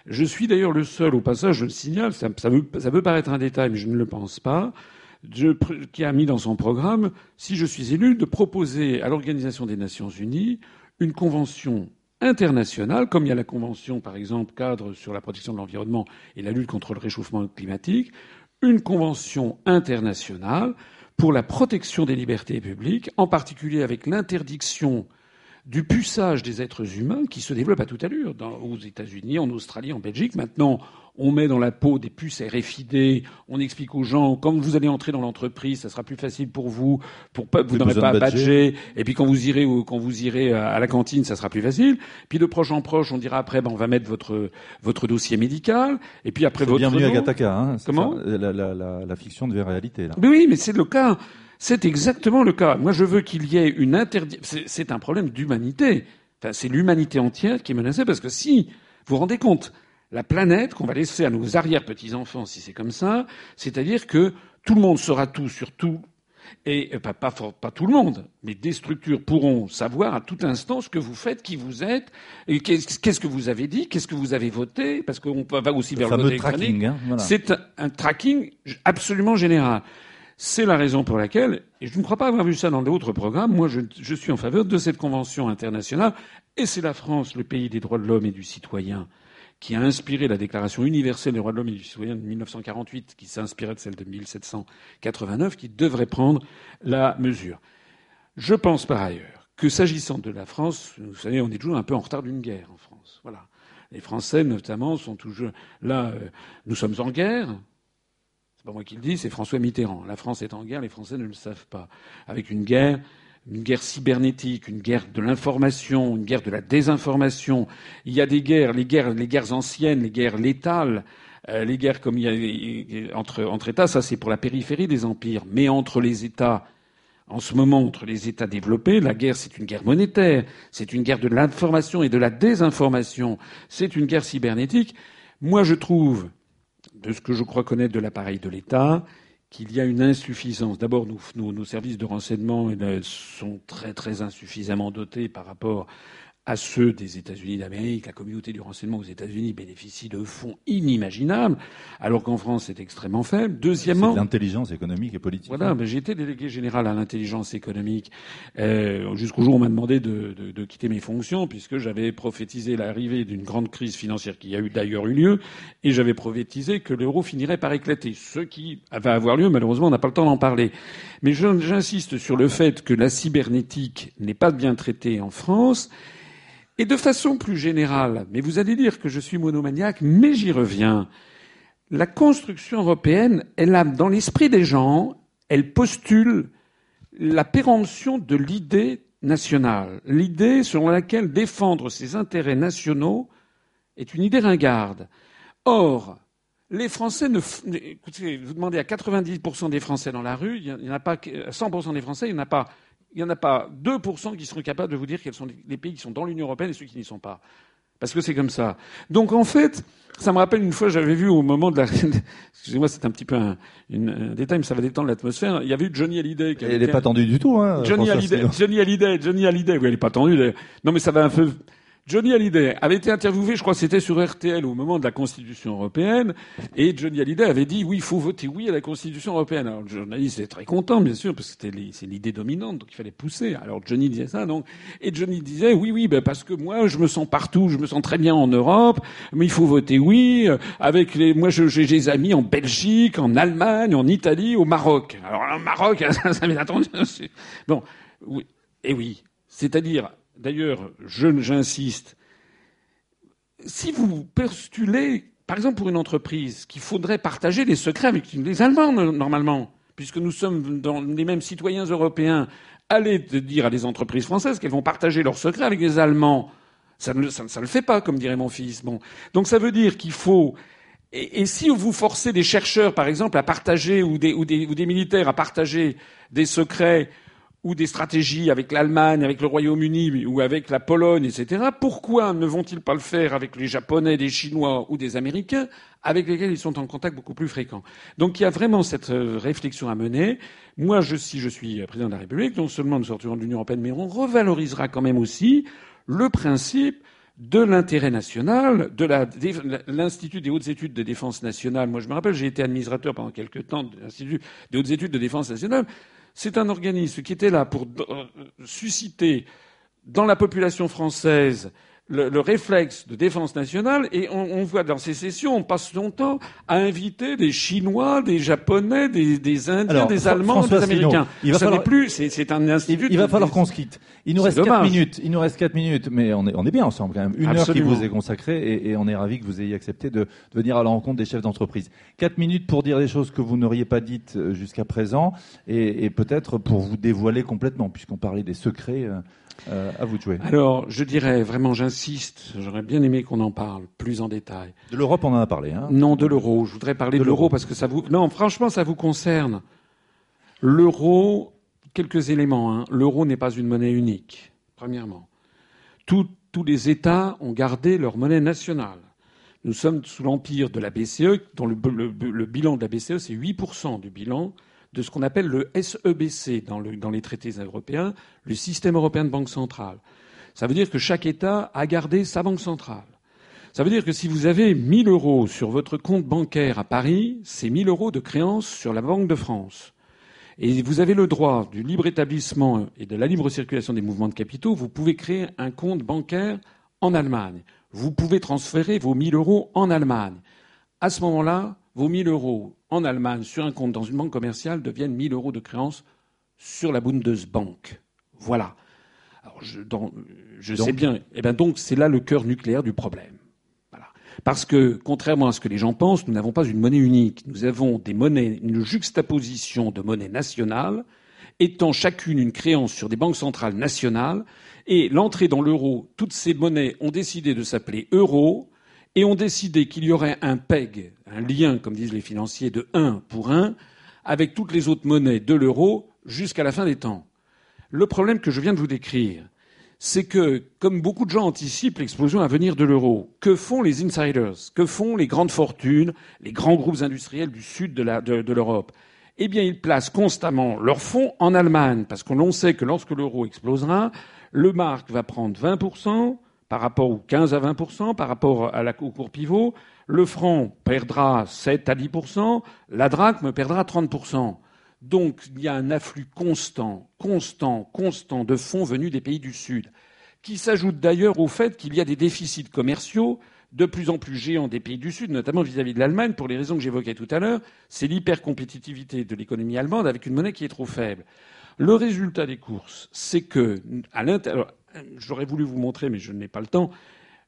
Speaker 2: Je suis d'ailleurs le seul, au passage, je le signale, ça, peut, paraître un détail, mais je ne le pense pas, qui a mis dans son programme, si je suis élu, de proposer à l'Organisation des Nations Unies une convention internationale, comme il y a la convention, par exemple, cadre sur la protection de l'environnement et la lutte contre le réchauffement climatique, une convention internationale pour la protection des libertés publiques, en particulier avec l'interdiction du puçage des êtres humains qui se développe à toute allure aux États-Unis, en Australie, en Belgique. Maintenant, on met dans la peau des puces RFID, on explique aux gens quand vous allez entrer dans l'entreprise, ça sera plus facile pour vous, pour pas, vous n'aurez pas à badger, et puis quand vous irez quand vous irez à la cantine, ça sera plus facile. Puis de proche en proche, on dira après, ben on va mettre votre votre dossier médical, et puis après votre
Speaker 1: bienvenue
Speaker 2: à
Speaker 1: Gataka, hein, Comment la, la, la, la, fiction devient réalité là.
Speaker 2: Mais oui, mais c'est le cas. C'est exactement le cas. Moi, je veux qu'il y ait une interdiction. C'est un problème d'humanité. Enfin, c'est l'humanité entière qui est menacée parce que si vous vous rendez compte, la planète qu'on va laisser à nos arrière-petits-enfants, si c'est comme ça, c'est-à-dire que tout le monde sera tout sur tout, et euh, pas, pas, pas, tout le monde, mais des structures pourront savoir à tout instant ce que vous faites, qui vous êtes, qu'est-ce que vous avez dit, qu'est-ce que vous avez voté, parce qu'on va aussi vers le,
Speaker 1: le tracking. Hein,
Speaker 2: C'est un tracking absolument général. C'est la raison pour laquelle, et je ne crois pas avoir vu ça dans d'autres programmes, moi je, suis en faveur de cette convention internationale, et c'est la France, le pays des droits de l'homme et du citoyen, qui a inspiré la Déclaration universelle des droits de l'homme et du citoyen de 1948, qui s'inspirait de celle de 1789, qui devrait prendre la mesure. Je pense par ailleurs que s'agissant de la France, vous savez, on est toujours un peu en retard d'une guerre en France. Voilà. Les Français, notamment, sont toujours là. Euh, nous sommes en guerre. C'est moi qui le dis, c'est François Mitterrand. La France est en guerre, les Français ne le savent pas. Avec une guerre, une guerre cybernétique, une guerre de l'information, une guerre de la désinformation. Il y a des guerres, les guerres, les guerres anciennes, les guerres létales, euh, les guerres comme il y a entre, entre États, ça c'est pour la périphérie des empires. Mais entre les États, en ce moment entre les États développés. La guerre, c'est une guerre monétaire, c'est une guerre de l'information et de la désinformation, c'est une guerre cybernétique. Moi, je trouve, de ce que je crois connaître de l'appareil de l'État, qu'il y a une insuffisance. D'abord, nos, services de renseignement eh sont très très insuffisamment dotés par rapport à ceux des États-Unis d'Amérique. La communauté du renseignement aux États-Unis bénéficie de fonds inimaginables, alors qu'en France c'est extrêmement faible. Deuxièmement,
Speaker 1: l'intelligence économique et politique.
Speaker 2: Voilà, mais été délégué général à l'intelligence économique euh, jusqu'au jour où on m'a demandé de, de, de, quitter mes fonctions, puisque j'avais prophétisé l'arrivée d'une grande crise financière qui a eu d'ailleurs eu lieu, et j'avais prophétisé que l'euro finirait par éclater, ce qui va avoir lieu. Malheureusement, on n'a pas le temps d'en parler. Mais j'insiste sur le fait que la cybernétique n'est pas bien traitée en France et de façon plus générale, mais vous allez dire que je suis monomaniaque, mais j'y reviens. La construction européenne, elle a, dans l'esprit des gens, elle postule la péremption de l'idée nationale, l'idée selon laquelle défendre ses intérêts nationaux est une idée ringarde. Or, les Français ne. Écoutez, vous demandez à 90% des Français dans la rue, il n'y en a pas. 100% des Français, il n'y en a pas il n'y en a pas 2% qui seront capables de vous dire quels sont les pays qui sont dans l'Union européenne et ceux qui n'y sont pas. Parce que c'est comme ça. Donc en fait, ça me rappelle une fois, j'avais vu au moment de la. Excusez-moi, c'est un petit peu un, détail, mais ça va détendre l'atmosphère. Il y avait eu Johnny Hallyday.
Speaker 1: Qui elle n'est pas tendue du tout, hein.
Speaker 2: Johnny Hallyday, Johnny Hallyday, Johnny Hallyday. Oui, elle n'est pas tendue. Non, mais ça va un peu. Johnny Hallyday avait été interviewé, je crois que c'était sur RTL au moment de la Constitution européenne, et Johnny Hallyday avait dit oui, il faut voter oui à la Constitution européenne. Alors le journaliste était très content, bien sûr, parce que c'est l'idée dominante, donc il fallait pousser. Alors Johnny disait ça, donc, et Johnny disait oui, oui, ben parce que moi je me sens partout, je me sens très bien en Europe, mais il faut voter oui. Euh, avec les, moi j'ai des amis en Belgique, en Allemagne, en Italie, au Maroc. Alors le Maroc, ça, ça m'est attendu. Bon, oui, et oui, c'est-à-dire D'ailleurs, j'insiste, si vous postulez, par exemple pour une entreprise, qu'il faudrait partager les secrets avec les Allemands normalement, puisque nous sommes dans les mêmes citoyens européens, allez dire à des entreprises françaises qu'elles vont partager leurs secrets avec les Allemands. Ça ne le fait pas, comme dirait mon fils. Bon. Donc ça veut dire qu'il faut et, si vous forcez des chercheurs, par exemple, à partager ou des, ou des militaires à partager des secrets ou des stratégies avec l'Allemagne, avec le Royaume-Uni ou avec la Pologne, etc., pourquoi ne vont-ils pas le faire avec les Japonais, des Chinois ou des Américains, avec lesquels ils sont en contact beaucoup plus fréquent? Donc il y a vraiment cette euh, réflexion à mener. Moi, je, si je suis président de la République, non seulement nous sortirons de l'Union européenne, mais on revalorisera quand même aussi le principe de l'intérêt national, de l'Institut des hautes études de défense nationale. Moi, je me rappelle, j'ai été administrateur pendant quelques temps de l'Institut des hautes études de défense nationale. C'est un organisme qui était là pour euh, susciter dans la population française le, réflexe de défense nationale et on, voit dans ces sessions, on passe longtemps à inviter des Chinois, des Japonais, des, Indiens, des Allemands, des Américains. il va falloir... plus, c'est un institut.
Speaker 1: Il, va falloir qu'on se quitte. Il nous reste quatre minutes. Il nous reste quatre minutes, mais on est, on est bien ensemble quand même. Une heure qui vous est consacrée et, on est ravi que vous ayez accepté de, venir à la rencontre des chefs d'entreprise. Quatre minutes pour dire des choses que vous n'auriez pas dites euh, jusqu'à présent et, et peut-être pour vous dévoiler complètement, puisqu'on parlait des secrets. Euh, à vous de jouer.
Speaker 2: Alors, je dirais vraiment, j'insiste, j'aurais bien aimé qu'on en parle plus en détail.
Speaker 1: De l'Europe, on en a parlé. Hein
Speaker 2: non, de l'euro. Je voudrais parler de, l'euro parce que ça vous. Non, franchement, ça vous concerne. L'euro, quelques éléments. Hein. L'euro n'est pas une monnaie unique, premièrement. tous les États ont gardé leur monnaie nationale. Nous sommes sous l'empire de la BCE, dont le, le bilan de la BCE, c'est 8% du bilan de ce qu'on appelle le SEBC dans, dans, les traités européens, le système européen de banque centrale. Ça veut dire que chaque État a gardé sa banque centrale. Ça veut dire que si vous avez 1000 euros sur votre compte bancaire à Paris, c'est 1000 euros de créances sur la Banque de France. Et vous avez le droit du libre établissement et de la libre circulation des mouvements de capitaux, vous pouvez créer un compte bancaire en Allemagne. Vous pouvez transférer vos 1000 euros en Allemagne. À ce moment-là, vos 1000 euros en Allemagne sur un compte dans une banque commerciale deviennent 1000 euros de créance sur la Bundesbank. Voilà. Alors je, je sais bien. Eh bien donc c'est là le cœur nucléaire du problème. Voilà. Parce que contrairement à ce que les gens pensent, nous n'avons pas une monnaie unique. Nous avons des monnaies, une juxtaposition de monnaies nationales, étant chacune une créance sur des banques centrales nationales. Et l'entrée dans l'euro, toutes ces monnaies ont décidé de s'appeler euro et ont décidé qu'il y aurait un PEG, un lien, comme disent les financiers, de 1 pour 1 avec toutes les autres monnaies de l'euro jusqu'à la fin des temps. Le problème que je viens de vous décrire, c'est que, comme beaucoup de gens anticipent l'explosion à venir de l'euro, que font les insiders? Que font les grandes fortunes, les grands groupes industriels du sud de l'Europe? Eh bien, ils placent constamment leurs fonds en Allemagne, parce que l'on sait que lorsque l'euro explosera, le mark va prendre 20%, par rapport aux 15 à 20%, par rapport à au cours pivot, le franc perdra 7 à 10%, la drachme perdra 30%. Donc il y a un afflux constant, constant, constant de fonds venus des pays du Sud, qui s'ajoute d'ailleurs au fait qu'il y a des déficits commerciaux de plus en plus géants des pays du Sud, notamment vis-à-vis de l'Allemagne, pour les raisons que j'évoquais tout à l'heure, c'est l'hypercompétitivité de l'économie allemande avec une monnaie qui est trop faible. Le résultat des courses, c'est que, à l'intérieur, j'aurais voulu vous montrer, mais je n'ai pas le temps,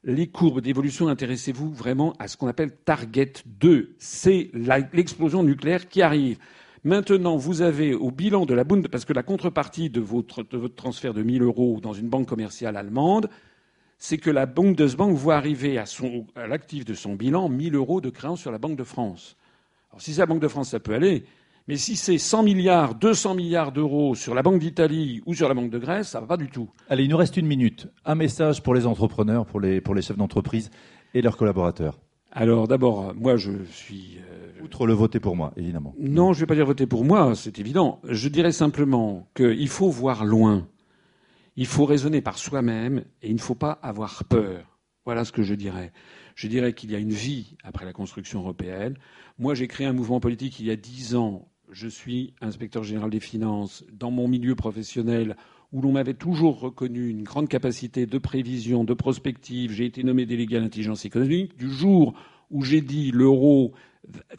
Speaker 2: les courbes d'évolution, intéressez-vous vraiment à ce qu'on appelle Target 2. C'est l'explosion nucléaire qui arrive. Maintenant, vous avez au bilan de la Bund, parce que la contrepartie de votre, transfert de 1000 euros dans une banque commerciale allemande, c'est que la Bundesbank voit arriver à, l'actif de son bilan 1000 euros de créances sur la Banque de France. Alors, si c'est la Banque de France, ça peut aller. Mais si c'est 100 milliards, 200 milliards d'euros sur la Banque d'Italie ou sur la Banque de Grèce, ça va pas du tout.
Speaker 1: Allez, il nous reste une minute. Un message pour les entrepreneurs, pour les, pour les chefs d'entreprise et leurs collaborateurs.
Speaker 2: Alors d'abord, moi je suis.
Speaker 1: Euh, Outre le voter pour moi, évidemment.
Speaker 2: Non, je ne vais pas dire voter pour moi, c'est évident. Je dirais simplement qu'il faut voir loin. Il faut raisonner par soi-même et il ne faut pas avoir peur. Voilà ce que je dirais. Je dirais qu'il y a une vie après la construction européenne. Moi, j'ai créé un mouvement politique il y a dix ans. Je suis inspecteur général des finances. Dans mon milieu professionnel, où l'on m'avait toujours reconnu une grande capacité de prévision, de prospective. J'ai été nommé délégué à l'intelligence économique. Du jour où j'ai dit l'euro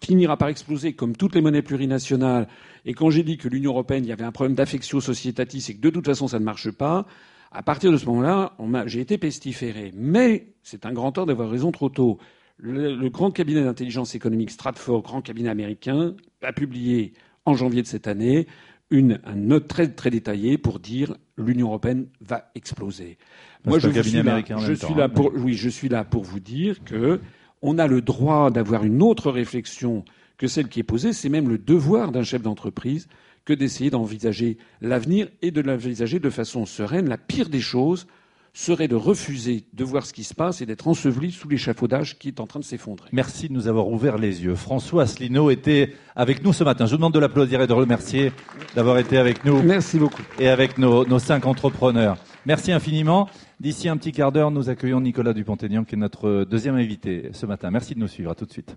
Speaker 2: finira par exploser comme toutes les monnaies plurinationales, et quand j'ai dit que l'Union européenne, il y avait un problème d'affectio societatis et que de toute façon ça ne marche pas, à partir de ce moment-là, j'ai été pestiféré. Mais c'est un grand tort d'avoir raison trop tôt. Le, le grand cabinet d'intelligence économique Stratford, grand cabinet américain, a publié en janvier de cette année une, un note très, très détaillée pour dire l'Union européenne va exploser.
Speaker 1: Moi, je, suis là,
Speaker 2: je suis là hein, pour, oui, je suis là pour vous dire que on a le droit d'avoir une autre réflexion que celle qui est posée. C'est même le devoir d'un chef d'entreprise que d'essayer d'envisager l'avenir et de l'envisager de façon sereine. La pire des choses, serait de refuser de voir ce qui se passe et d'être enseveli sous l'échafaudage qui est en train de s'effondrer.
Speaker 1: Merci de nous avoir ouvert les yeux. François Asselineau était avec nous ce matin. Je vous demande de l'applaudir et de remercier d'avoir été avec nous.
Speaker 2: Merci beaucoup.
Speaker 1: Et avec nos, nos cinq entrepreneurs. Merci infiniment. D'ici un petit quart d'heure, nous accueillons Nicolas Dupont-Aignan, qui est notre deuxième invité ce matin. Merci de nous suivre. À tout de suite.